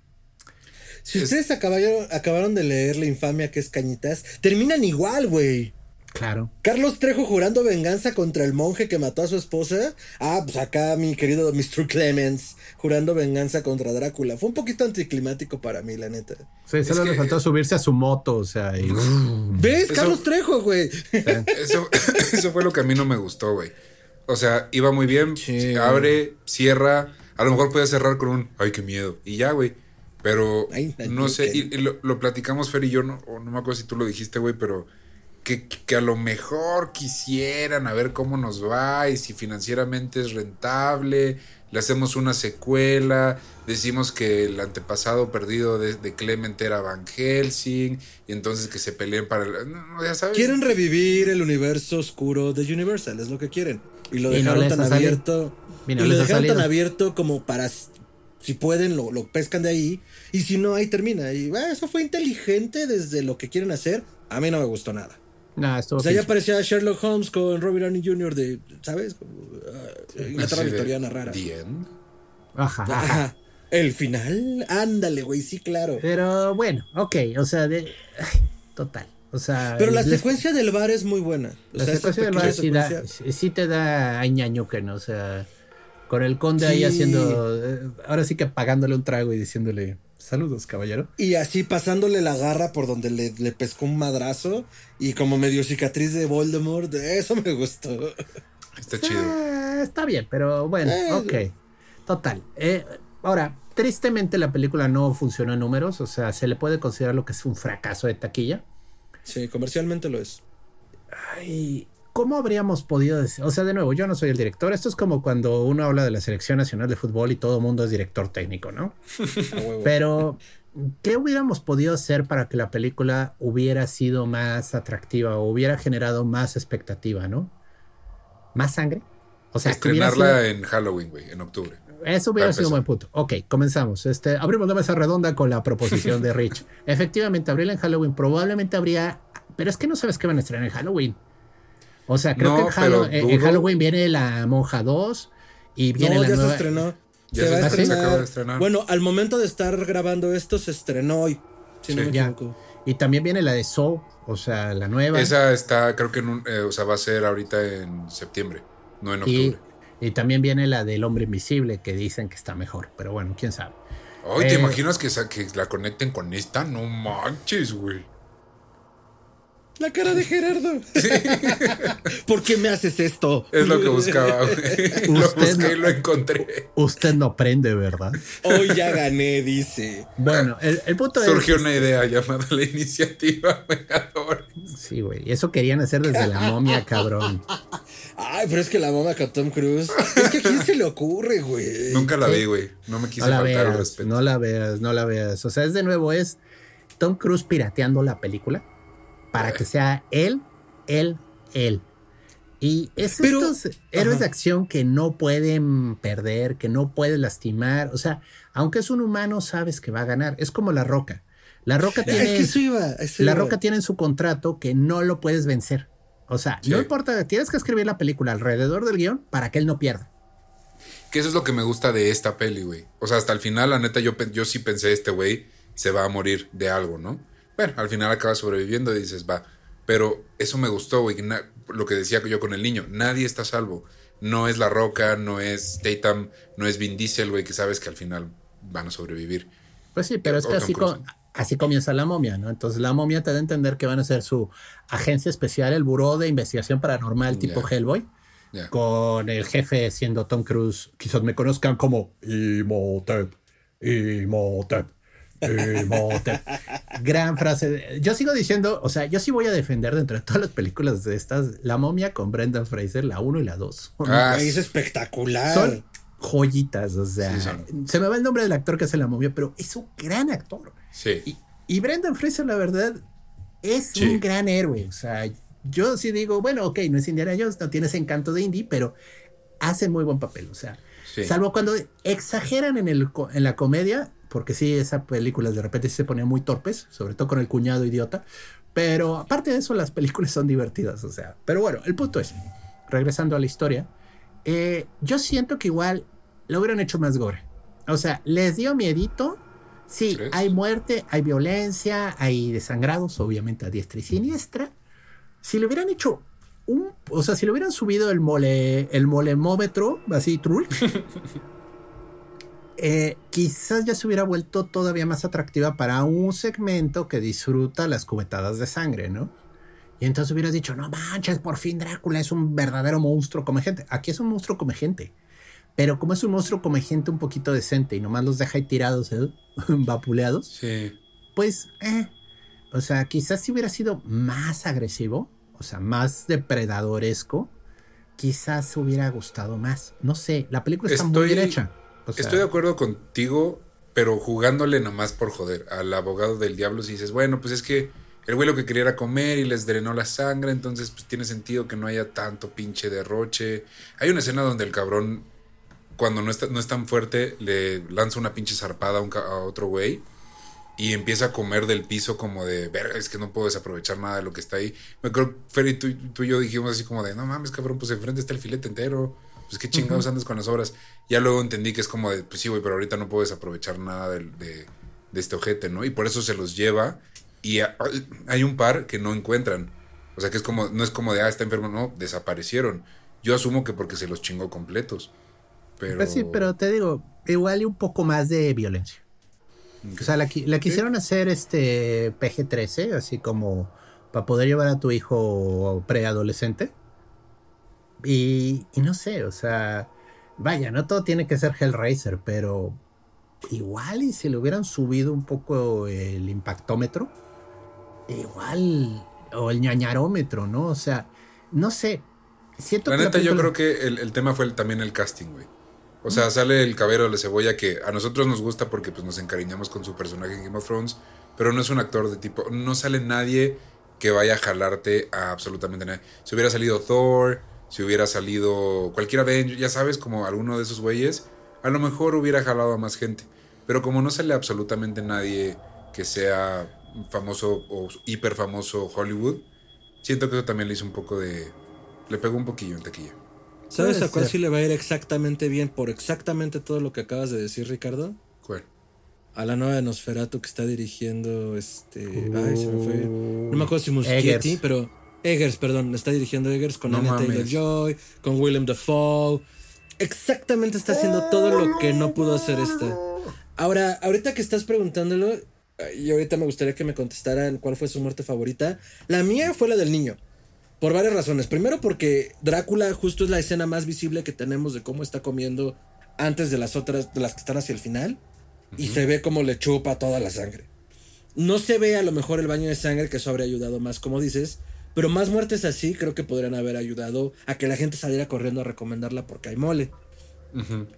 Si ustedes acabaron, acabaron de leer La infamia que es Cañitas, terminan igual, güey. Claro. Carlos Trejo jurando venganza contra el monje que mató a su esposa. Ah, pues acá mi querido Mr. Clemens jurando venganza contra Drácula. Fue un poquito anticlimático para mí, la neta. Sí, solo que- le faltó subirse a su moto, o sea, y- ¿Ves? Eso- Carlos Trejo, güey. (laughs) Eso, (laughs) eso fue lo que a mí no me gustó, güey. O sea, iba muy bien, Sí. abre, cierra. A lo mejor podía cerrar con un, ay, qué miedo. Y ya, güey. Pero no sé, y, y lo, lo platicamos Fer y yo, no, o no me acuerdo si tú lo dijiste, güey, pero que, que a lo mejor quisieran a ver cómo nos va y si financieramente es rentable. Le hacemos una secuela, decimos que el antepasado perdido de, de Clement era Van Helsing, y entonces que se peleen para el. No, no, ya sabes. Quieren revivir el universo oscuro de Universal, es lo que quieren. Y lo Y no dejaron tan abierto. Y Y, lo dejaron tan abierto como para. Si pueden, lo, lo pescan de ahí. Y si no, ahí termina. Y ah, eso fue inteligente desde lo que quieren hacer. A mí no me gustó nada. Nah, O sea, ya parecía Sherlock Holmes con Robert Downey Jr. de, ¿sabes? Ah, Inglaterra victoriana rara. "The end". Ajá. El final, ándale, güey, sí, claro. Pero bueno, ok, o sea, de... total. O sea, Pero la les- secuencia del bar es muy buena. O la sea, secuencia del bar sí, da- sí- sí te da añaño que no, o sea, con el conde ahí haciendo, eh, ahora sí que pagándole un trago y diciéndole, saludos, caballero. Y así pasándole la garra por donde le, le pescó un madrazo y como medio cicatriz de Voldemort, eso me gustó. Está chido. Ah, está bien, pero bueno, Eh, ok. Total. Eh, ahora, tristemente la película no funcionó en números, o sea, se le puede considerar lo que es un fracaso de taquilla. Sí, comercialmente lo es. Ay, ¿cómo habríamos podido decir? O sea, de nuevo, yo no soy el director. Esto es como cuando uno habla de la selección nacional de fútbol y todo el mundo es director técnico, ¿no? (laughs) Pero, ¿qué hubiéramos podido hacer para que la película hubiera sido más atractiva o hubiera generado más expectativa, ¿no? ¿Más sangre? O sea, Estrenarla sido- en Halloween, güey, en octubre. eso hubiera sido un buen punto. Ok, comenzamos. Este, abrimos la mesa redonda con la proposición de (laughs) Rich. Efectivamente, abrirla en Halloween probablemente habría. Pero es que no sabes qué van a estrenar en Halloween. O sea, creo No, que en, Hallow- en- Halloween viene la Monja 2 y viene no, la ya nueva. se estrenó. Ya se se- va a estrenar. se acaba de estrenar. Bueno, al momento de estar grabando esto, se estrenó hoy. Si no Sí. me Ya. equivoco. Y también viene la de Soul, o sea, la nueva. Esa está, creo que en un, eh, o sea, va a ser ahorita en septiembre, no en octubre. y también viene la del Hombre Invisible, que dicen que está mejor. Pero bueno, quién sabe. Ay, ¿te eh, imaginas que, que la conecten con esta? No manches, güey. La cara de Gerardo. (laughs) ¿Por qué me haces esto? Es lo que buscaba, güey. (laughs) lo Usted busqué no- y lo encontré. Usted no aprende, ¿verdad? Hoy ya gané, dice. Bueno, el, el punto es. Surgió una idea llamada la iniciativa (laughs) Vengadores. Sí, güey. y Eso querían hacer desde la momia, cabrón. Ay, pero es que la mamá con Tom Cruise. Es que a quién se le ocurre, güey. Nunca la vi, güey. No me quise No la faltar al veas, respeto. no la veas, no la veas. O sea, es de nuevo, es Tom Cruise pirateando la película para que sea él, él, él. Y es Pero- estos héroes Ajá. de acción que no pueden perder, que no pueden lastimar. O sea, aunque es un humano, sabes que va a ganar. Es como la roca. La roca Es tiene. que eso iba. a eso La iba. Roca tiene en su contrato que no lo puedes vencer. O sea, Sí. no importa, tienes que escribir la película alrededor del guion para que él no pierda. Que eso es lo que me gusta de esta peli, güey. O sea, hasta el final, la neta, yo, yo sí pensé, este güey se va a morir de algo, ¿no? Bueno, al final acaba sobreviviendo y dices, va. Pero eso me gustó, güey. Lo que decía yo con el niño, nadie está a salvo. No es La Roca, no es Tatum, no es Vin Diesel, güey, que sabes que al final van a sobrevivir. Pues sí, pero es que así, comienza la momia, ¿no? Entonces la momia te da a entender que van a ser su agencia especial, el Buró de Investigación Paranormal tipo. Hellboy, con el jefe siendo Tom Cruise. Quizás me conozcan como Imhotep, Imhotep, Imhotep. Gran frase. Yo sigo diciendo, o sea, yo sí voy a defender dentro de todas las películas de estas, La momia con Brendan Fraser, la 1 y la 2. Ah, Güey, es espectacular. Son joyitas, o sea, Sí, se me va el nombre del actor que hace la momia, pero es un gran actor. Sí. Y, y Brendan Fraser, la verdad, es Sí. un gran héroe. O sea, yo sí digo, bueno, ok, no es Indiana Jones, no tiene ese encanto de indie, pero hace muy buen papel. O sea, Salvo cuando exageran en, el, en la comedia, porque sí, esas películas de repente se ponían muy torpes, sobre todo con el cuñado idiota. Pero aparte de eso, las películas son divertidas, o sea. Pero bueno, el punto es, regresando a la historia, eh, yo siento que igual lo hubieran hecho más gore. O sea, les dio miedito. Sí, hay muerte, hay violencia, hay desangrados, obviamente a diestra y siniestra. Si le hubieran hecho un, o sea, si le hubieran subido el mole, el molemómetro, así, trull, (laughs) eh, quizás ya se hubiera vuelto todavía más atractiva para un segmento que disfruta las cubetadas de sangre, ¿no? Y entonces hubieras dicho, no manches, por fin Drácula es un verdadero monstruo come gente. Aquí es un monstruo come gente. Pero como es un monstruo come gente un poquito decente y nomás los deja ahí tirados, ¿eh? (laughs) vapuleados, sí. pues, eh, o sea, quizás si hubiera sido más agresivo, o sea, más depredadoresco, quizás hubiera gustado más. No sé, la película está muy bien hecha. Estoy de acuerdo contigo, pero jugándole nomás por joder al abogado del diablo si dices, bueno, pues es que el güey lo que quería era comer y les drenó la sangre, entonces pues tiene sentido que no haya tanto pinche derroche. Hay una escena donde el cabrón cuando no, está, no es tan fuerte, le lanza una pinche zarpada a, otro güey y empieza a comer del piso como de, verga, es que no puedo desaprovechar nada de lo que está ahí. Me acuerdo, Fer y tú, y yo dijimos así como de, no mames, cabrón, pues enfrente está el filete entero. Pues qué chingados andas con las obras. Ya luego entendí que es como de, pues sí, güey, pero ahorita no puedo desaprovechar nada de, de, este ojete, ¿no? Y por eso se los lleva y hay un par que no encuentran. O sea que es como, no es como de, ah, está enfermo, no, desaparecieron. Yo asumo que porque se los chingó completos. Pero... Pues sí, pero te digo, igual y un poco más de violencia. O sea, la, quisieron hacer este PG-13, así como para poder llevar a tu hijo preadolescente. Y, y no sé, o sea, vaya, no todo tiene que ser Hellraiser, pero igual y si le hubieran subido un poco el impactómetro, igual, o el ñañarómetro, ¿no? O sea, no sé. Siento la neta, yo creo que el, el tema fue también el casting, güey. O sea, sale el cabero de cebolla que a nosotros nos gusta porque pues, nos encariñamos con su personaje en Game of Thrones, pero no es un actor de tipo. No sale nadie que vaya a jalarte a absolutamente nadie. Si hubiera salido Thor, si hubiera salido cualquier Avenger, ya sabes, como alguno de esos güeyes, a lo mejor hubiera jalado a más gente. Pero como no sale absolutamente nadie que sea famoso o hiper famoso Hollywood, siento que eso también le hizo un poco de. Le pegó un poquillo en taquilla. ¿Sabes a cuál sí le va a ir exactamente bien por exactamente todo lo que acabas de decir, Ricardo? ¿Cuál? A la nueva de Nosferatu que está dirigiendo este. ay, se me fue. No me acuerdo si Muschietti, pero. Eggers, perdón, está dirigiendo Eggers con Anna Taylor Joy, con Willem Dafoe. Exactamente está haciendo todo lo que no pudo hacer esta. Ahora, ahorita que estás preguntándolo, y ahorita me gustaría que me contestaran cuál fue su muerte favorita. La mía fue la del niño. Por varias razones. Primero porque Drácula justo es la escena más visible que tenemos de cómo está comiendo antes de las otras, de las que están hacia el final. Y se ve como le chupa toda la sangre. No se ve a lo mejor el baño de sangre, que eso habría ayudado más, como dices. Pero más muertes así creo que podrían haber ayudado a que la gente saliera corriendo a recomendarla porque hay mole.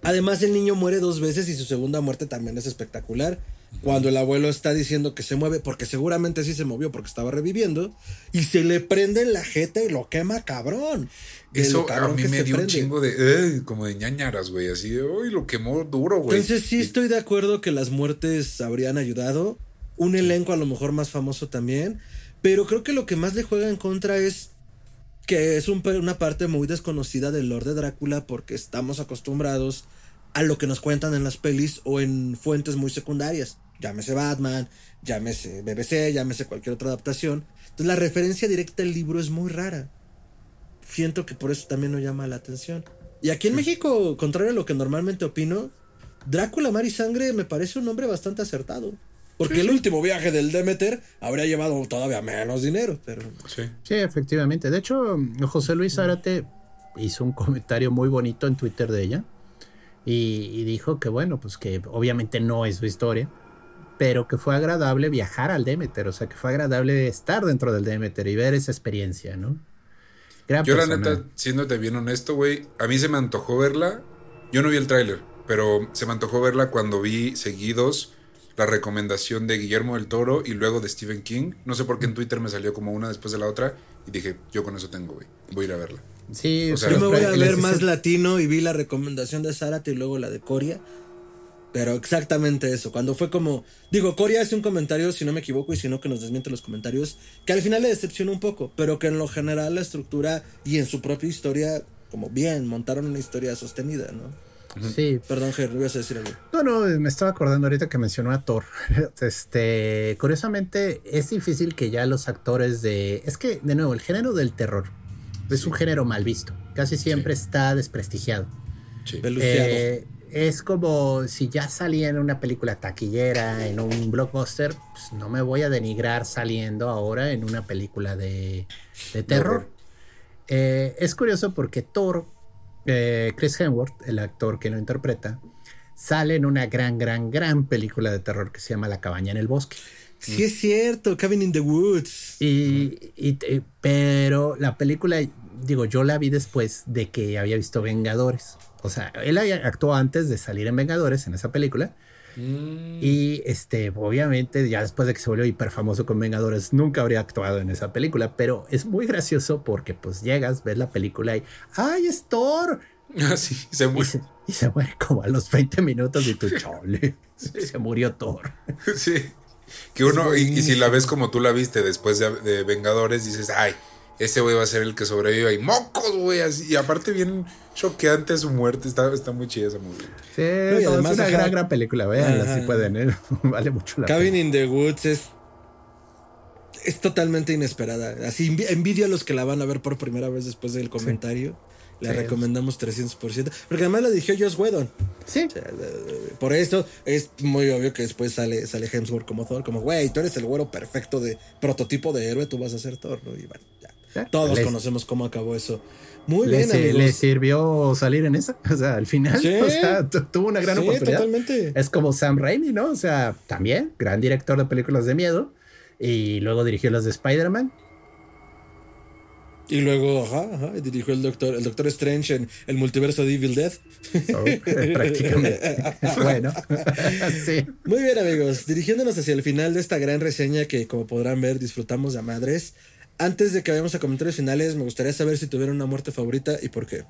Además, el niño muere dos veces y su segunda muerte también es espectacular. Cuando el abuelo está diciendo que se mueve, porque seguramente sí se movió porque estaba reviviendo, y se le prende en la jeta y lo quema cabrón. Eso a mí me dio un chingo de, como de ñañaras, güey, así de, uy, lo quemó duro, güey. Entonces sí estoy de acuerdo que las muertes habrían ayudado, un elenco a lo mejor más famoso también, pero creo que lo que más le juega en contra es que es una parte muy desconocida del Lord de Drácula porque estamos acostumbrados a lo que nos cuentan en las pelis o en fuentes muy secundarias. Llámese Batman, llámese BBC, llámese cualquier otra adaptación. Entonces la referencia directa al libro es muy rara. Siento que por eso también no llama la atención. Y aquí en México, contrario a lo que normalmente opino, Drácula, Mar y Sangre me parece un nombre bastante acertado. Porque el último viaje del Demeter habría llevado todavía menos dinero, pero... Sí. sí, efectivamente. De hecho, José Luis Zárate hizo un comentario muy bonito en Twitter de ella y, dijo que bueno, pues que obviamente no es su historia, pero que fue agradable viajar al Demeter, o sea, que fue agradable estar dentro del Demeter y ver esa experiencia, ¿no? Yo la neta, siéndote bien honesto, güey, a mí se me antojó verla, yo no vi el tráiler, pero se me antojó verla cuando vi seguidos la recomendación de Guillermo del Toro y luego de Stephen King. No sé por qué en Twitter me salió como una después de la otra y dije, yo con eso tengo, güey, voy a ir a verla. Sí, O sea, Yo me voy a ver más latino y vi la recomendación de Zárate y luego la de Coria. Pero exactamente eso. Cuando fue como. Digo, Coria hace un comentario, si no me equivoco, y si no, que nos desmiente los comentarios. Que al final le decepcionó un poco. Pero que en lo general la estructura y en su propia historia, como bien, montaron una historia sostenida, ¿no? Sí, Perdón, Ger, ibas a decir algo. No, no, me estaba acordando ahorita que mencionó a Thor. (laughs) Este, curiosamente, es difícil que ya los actores de. Es que, de nuevo, el género del terror es un género mal visto. Casi siempre está desprestigiado. Sí. Eh, es como si ya salía en una película taquillera, en un blockbuster, pues no me voy a denigrar saliendo ahora en una película de, de terror. horror. Eh, es curioso porque Thor, eh, Chris Hemsworth, el actor que lo interpreta, sale en una gran, gran, gran película de terror que se llama La cabaña en el bosque. Sí, es cierto, Cabin in the Woods. Y, y te- pero la película, digo, yo la vi después de que había visto Vengadores. O sea, él actuó antes de salir en Vengadores en esa película. Mm, Y este, obviamente, ya después de que se volvió hiper famoso con Vengadores, nunca habría actuado en esa película. Pero es muy gracioso porque pues llegas, ves la película y ¡ay, es Thor! (laughs) Ah, sí, se Y muere. se, y se muere como a los 20 minutos y tú, (laughs) chole, se murió Thor. (laughs) Sí. Que uno, y, y si la ves como tú la viste después de, de Vengadores, dices, ay, ese güey va a ser el que sobreviva. Y mocos, güey, así. Y aparte, bien choqueante su muerte. Está, está muy chida esa movie. Sí, y no, además, es una gran, gran película, veanla si pueden, ¿eh? (laughs) vale mucho la Cabin pena. in the Woods es. Es totalmente inesperada. Así envi- envidio a los que la van a ver por primera vez después del comentario. La Sí. recomendamos 300%. Porque además la dirigió Joss Whedon. Sí, O sea, por eso es muy obvio que después sale, sale Hemsworth como Thor. Como, güey, tú eres el güero perfecto de prototipo de héroe, tú vas a ser Thor, ¿no? Y bueno, ya. Todos les- conocemos cómo acabó eso. Muy bien, amigos. le sirvió salir en esa. (laughs) O sea, al final, Sí. (laughs) o sea, tu- tuvo una gran Sí, oportunidad. totalmente. Es como Sam Raimi, ¿no? O sea, también, gran director de películas de miedo. Y luego dirigió las de Spider-Man. Y luego, ajá, ajá, y dirigió el Doctor, el Doctor Strange en el multiverso de Evil Dead. Oh, (laughs) prácticamente. bueno, sí. Muy bien, amigos. Dirigiéndonos hacia el final de esta gran reseña que, como podrán ver, disfrutamos a madres. Antes de que vayamos a comentarios finales, me gustaría saber si tuvieron una muerte favorita y por qué.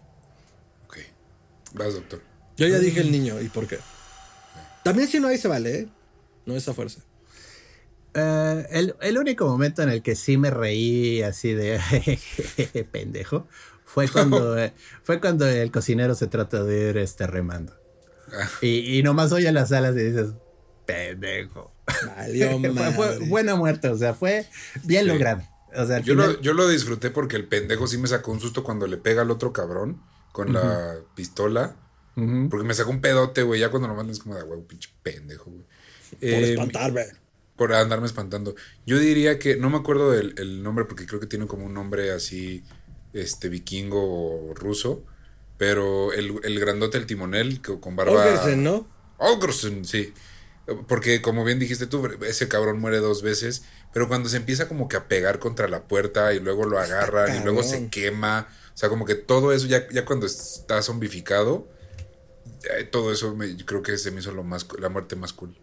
Ok. Vas, doctor. Yo ya dije el niño y por qué. También si no hay se vale, ¿eh? No es a fuerza. Eh, el, el único momento en el que sí me reí así de (laughs) pendejo fue cuando, (laughs) fue cuando el cocinero se trata de ir este, remando. Ah. Y, y nomás oye las alas y dices, pendejo. Valió (laughs) fue, fue buena muerte, o sea, fue bien Sí. logrado. O sea, al Yo final- lo, yo lo disfruté porque el pendejo sí me sacó un susto cuando le pega al otro cabrón con la pistola. Porque me sacó un pedote, güey. Ya cuando lo mandan es como de, güey, pinche pendejo, güey. Por Eh, espantarme. por andarme espantando. Yo diría que, no me acuerdo del el nombre porque creo que tiene como un nombre así, este, vikingo o ruso. Pero el, el grandote, el timonel, que- con barba... Olgersen, ¿no? Olgersen, sí. Porque como bien dijiste tú, ese cabrón muere dos veces, pero cuando se empieza como que a pegar contra la puerta y luego lo agarran y luego se quema, o sea, como que todo eso ya, ya cuando está zombificado, eh, todo eso me, yo creo que se me hizo lo más, la muerte más cool.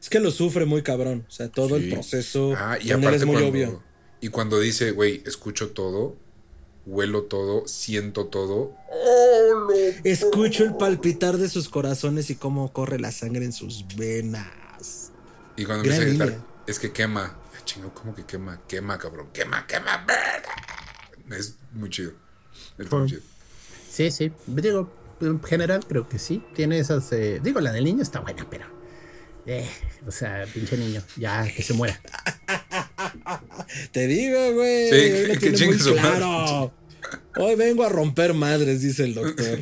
Es que lo sufre muy cabrón. O sea, todo Sí. el proceso Ah, y aparte es muy cuando, obvio. Y cuando dice, güey, escucho todo, huelo todo, siento todo. ¡Oh, Escucho el palpitar de sus corazones y cómo corre la sangre en sus venas. Y cuando Gran empieza a gritar, línea. es que quema. Ah, Chingo, ¿cómo que quema? Quema, cabrón. Quema, quema, verga. Es muy chido. Es muy Ujú. chido. Sí, sí. Digo, en general creo que sí. Tiene esas. eh, digo, la del niño está buena, pero. Eh, o sea, pinche niño, ya que se muera. (laughs) Te digo, güey. Sí, que- que tiene chingue muy su madre. claro. Hoy vengo a romper madres, dice el doctor.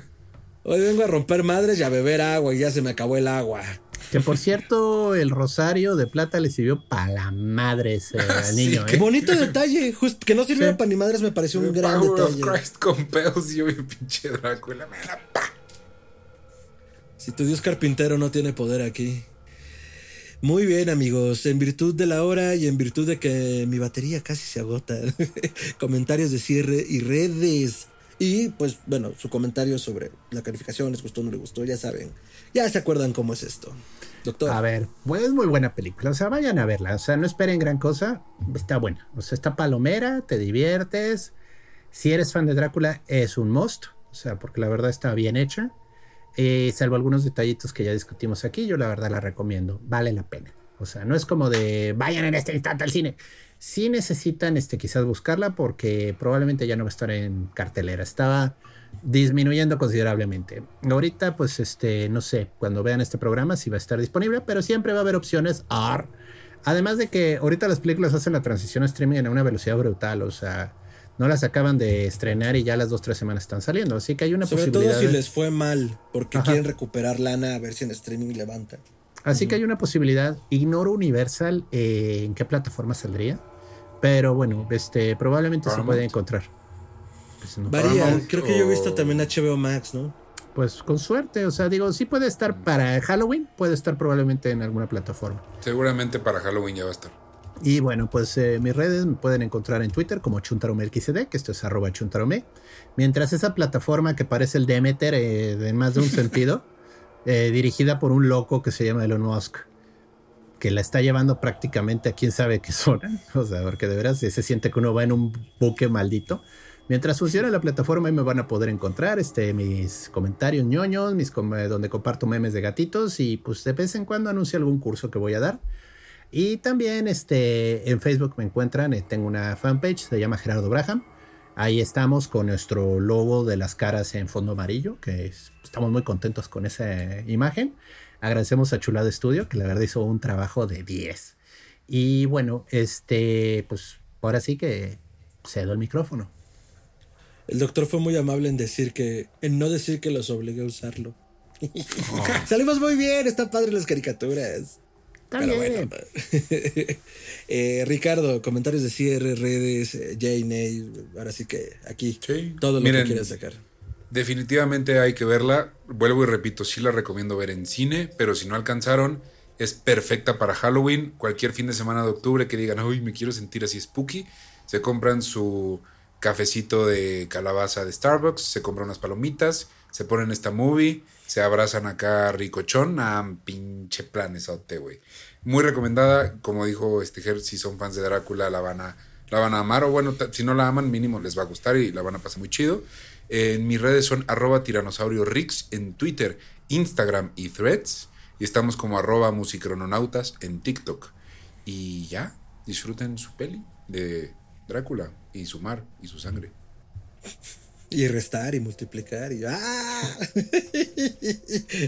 (laughs) Hoy vengo a romper madres y a beber agua y ya se me acabó el agua. Que por cierto, el rosario de plata le sirvió para la madre ese al (laughs) Sí, niño, Qué ¿eh? bonito detalle. Just, que no sirviera Sí. para ni madres me pareció un The gran power of detalle. Christ compels you, y pinche Drácula. me la pa- Si tu dios carpintero no tiene poder aquí. Muy bien, amigos. En virtud de la hora y en virtud de que mi batería casi se agota. (laughs) Comentarios de cierre y redes. Y pues, bueno, su comentario sobre la calificación, les gustó o no les gustó, ya saben. Ya se acuerdan cómo es esto. Doctor. A ver, pues es muy buena película. O sea, vayan a verla. O sea, no esperen gran cosa. Está buena. O sea, está palomera, te diviertes. Si eres fan de Drácula, es un must, o sea, porque la verdad está bien hecha. Eh, salvo algunos detallitos que ya discutimos aquí, yo la verdad la recomiendo, vale la pena. O sea, no es como de vayan en este instante al cine. Sí necesitan este, quizás buscarla porque probablemente ya no va a estar en cartelera. Estaba disminuyendo considerablemente. Ahorita, pues, este, no sé, cuando vean este programa si va a estar disponible, pero siempre va a haber opciones AR. Además de que ahorita las películas hacen la transición a streaming a una velocidad brutal, o sea, no las acaban de estrenar y ya las dos tres semanas están saliendo, así que hay una Sobre posibilidad. todo si de- les fue mal, porque quieren recuperar lana a ver si en streaming levanta. Así que hay una posibilidad. Ignoro Universal eh, en qué plataforma saldría, pero bueno, este probablemente se puede encontrar. Pues, no, Varía, Paramount creo que yo he visto también HBO Max, ¿no? pues con suerte, o sea, digo, sí puede estar para Halloween, puede estar probablemente en alguna plataforma. Seguramente para Halloween ya va a estar. Y bueno, pues eh, mis redes me pueden encontrar en Twitter como chuntaromelxd, que esto es arroba chuntarome. Mientras esa plataforma que parece el Demeter eh, en más de un sentido, (laughs) eh, dirigida por un loco que se llama Elon Musk, que la está llevando prácticamente a quién sabe qué zona. (laughs) O sea, porque de veras se siente que uno va en un buque maldito. Mientras funciona la plataforma, ahí me van a poder encontrar este, mis comentarios ñoños, mis eh, donde comparto memes de gatitos y pues de vez en cuando anuncio algún curso que voy a dar. Y también este, en Facebook me encuentran, eh, tengo una fanpage, se llama Gerardo Braham. Ahí estamos con nuestro logo de las caras en fondo amarillo, que es- estamos muy contentos con esa imagen. Agradecemos a Chulado Studio, que la verdad hizo un trabajo de 10. Y bueno, este, pues ahora sí que cedo el micrófono. El doctor fue muy amable en decir que, en no decir que los obligué a usarlo. (laughs) Salimos muy bien, está padre las caricaturas. Está Pero bien. bueno. (laughs) Eh, Ricardo, comentarios de cierre, redes, eh, Jane, ahora sí que aquí Sí. todo lo Miren, que quieras sacar. Definitivamente hay que verla. Vuelvo y repito, sí la recomiendo ver en cine, pero si no alcanzaron, es perfecta para Halloween. Cualquier fin de semana de octubre que digan, uy, me quiero sentir así spooky, se compran su cafecito de calabaza de Starbucks, se compran unas palomitas, se ponen esta movie, se abrazan acá ricochón, ah, pinche planesote, güey. Muy recomendada, como dijo este Ger, si son fans de Drácula la van a, la van a amar, o bueno, si no la aman, mínimo les va a gustar y la van a pasar muy chido. En mis redes son arroba tiranosaurio Rix en Twitter, Instagram y Threads. Y estamos como arroba musicrononautas en TikTok. Y ya, disfruten su peli de Drácula y su mar y su sangre. Y restar y multiplicar y ¡ah!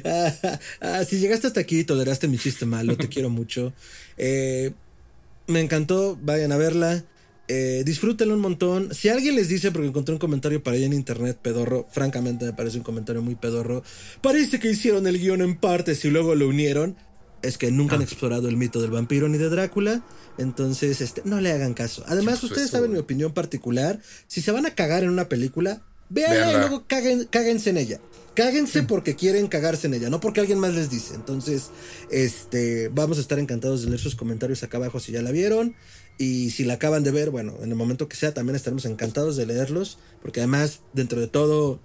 Ah, (laughs) ah, si llegaste hasta aquí y toleraste mi chiste malo, te quiero mucho. Eh, me encantó, vayan a verla. Eh, disfrútenlo un montón. Si alguien les dice, porque encontré un comentario para allá en internet pedorro, francamente me parece un comentario muy pedorro. Parece que hicieron el guion en partes y luego lo unieron. Es que nunca han explorado el mito del vampiro ni de Drácula. Entonces, este, no le hagan caso. Además, ¿Qué pasó ustedes saben mi opinión particular. Si se van a cagar en una película, véanla y luego caguen, cáguense en ella. Cáguense porque quieren cagarse en ella, no porque alguien más les dice. Entonces, este, vamos a estar encantados de leer sus comentarios acá abajo si ya la vieron. Y si la acaban de ver, bueno, en el momento que sea, también estaremos encantados de leerlos. Porque además, dentro de todo,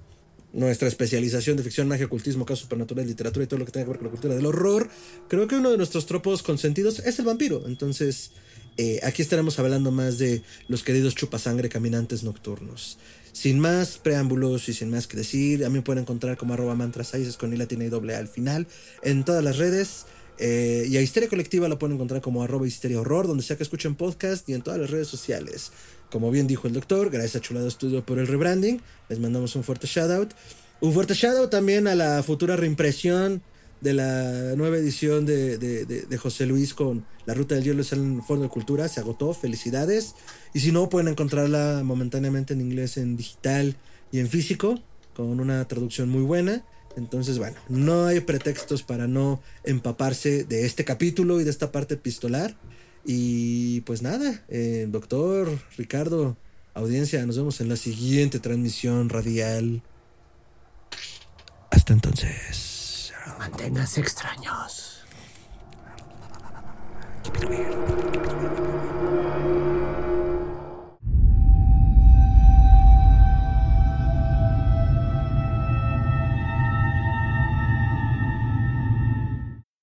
nuestra especialización de ficción, magia, ocultismo, casos supernaturales, literatura y todo lo que tenga que ver con la cultura del horror, creo que uno de nuestros tropos consentidos es el vampiro. Entonces, eh, aquí estaremos hablando más de los queridos chupasangre caminantes nocturnos. Sin más preámbulos y sin más que decir, a mí me pueden encontrar como arroba mantra 6 con i y doble al final en todas las redes. eh, y a Histeria Colectiva lo pueden encontrar como arroba histeria horror, donde sea que escuchen podcast y en todas las redes sociales. Como bien dijo el doctor, gracias a Chulado Studio por el rebranding. Les mandamos un fuerte shout out. Un fuerte shout out también a la futura reimpresión de la nueva edición de, de- de- José Luis con La Ruta del Hielo es el Fondo de Cultura. Se agotó, felicidades. Y si no, pueden encontrarla momentáneamente en inglés, en digital y en físico, con una traducción muy buena. Entonces, bueno, no hay pretextos para no empaparse de este capítulo y de esta parte epistolar. Y pues nada, eh, doctor, Ricardo, audiencia, nos vemos en la siguiente transmisión radial. Hasta entonces. Manténganse extraños.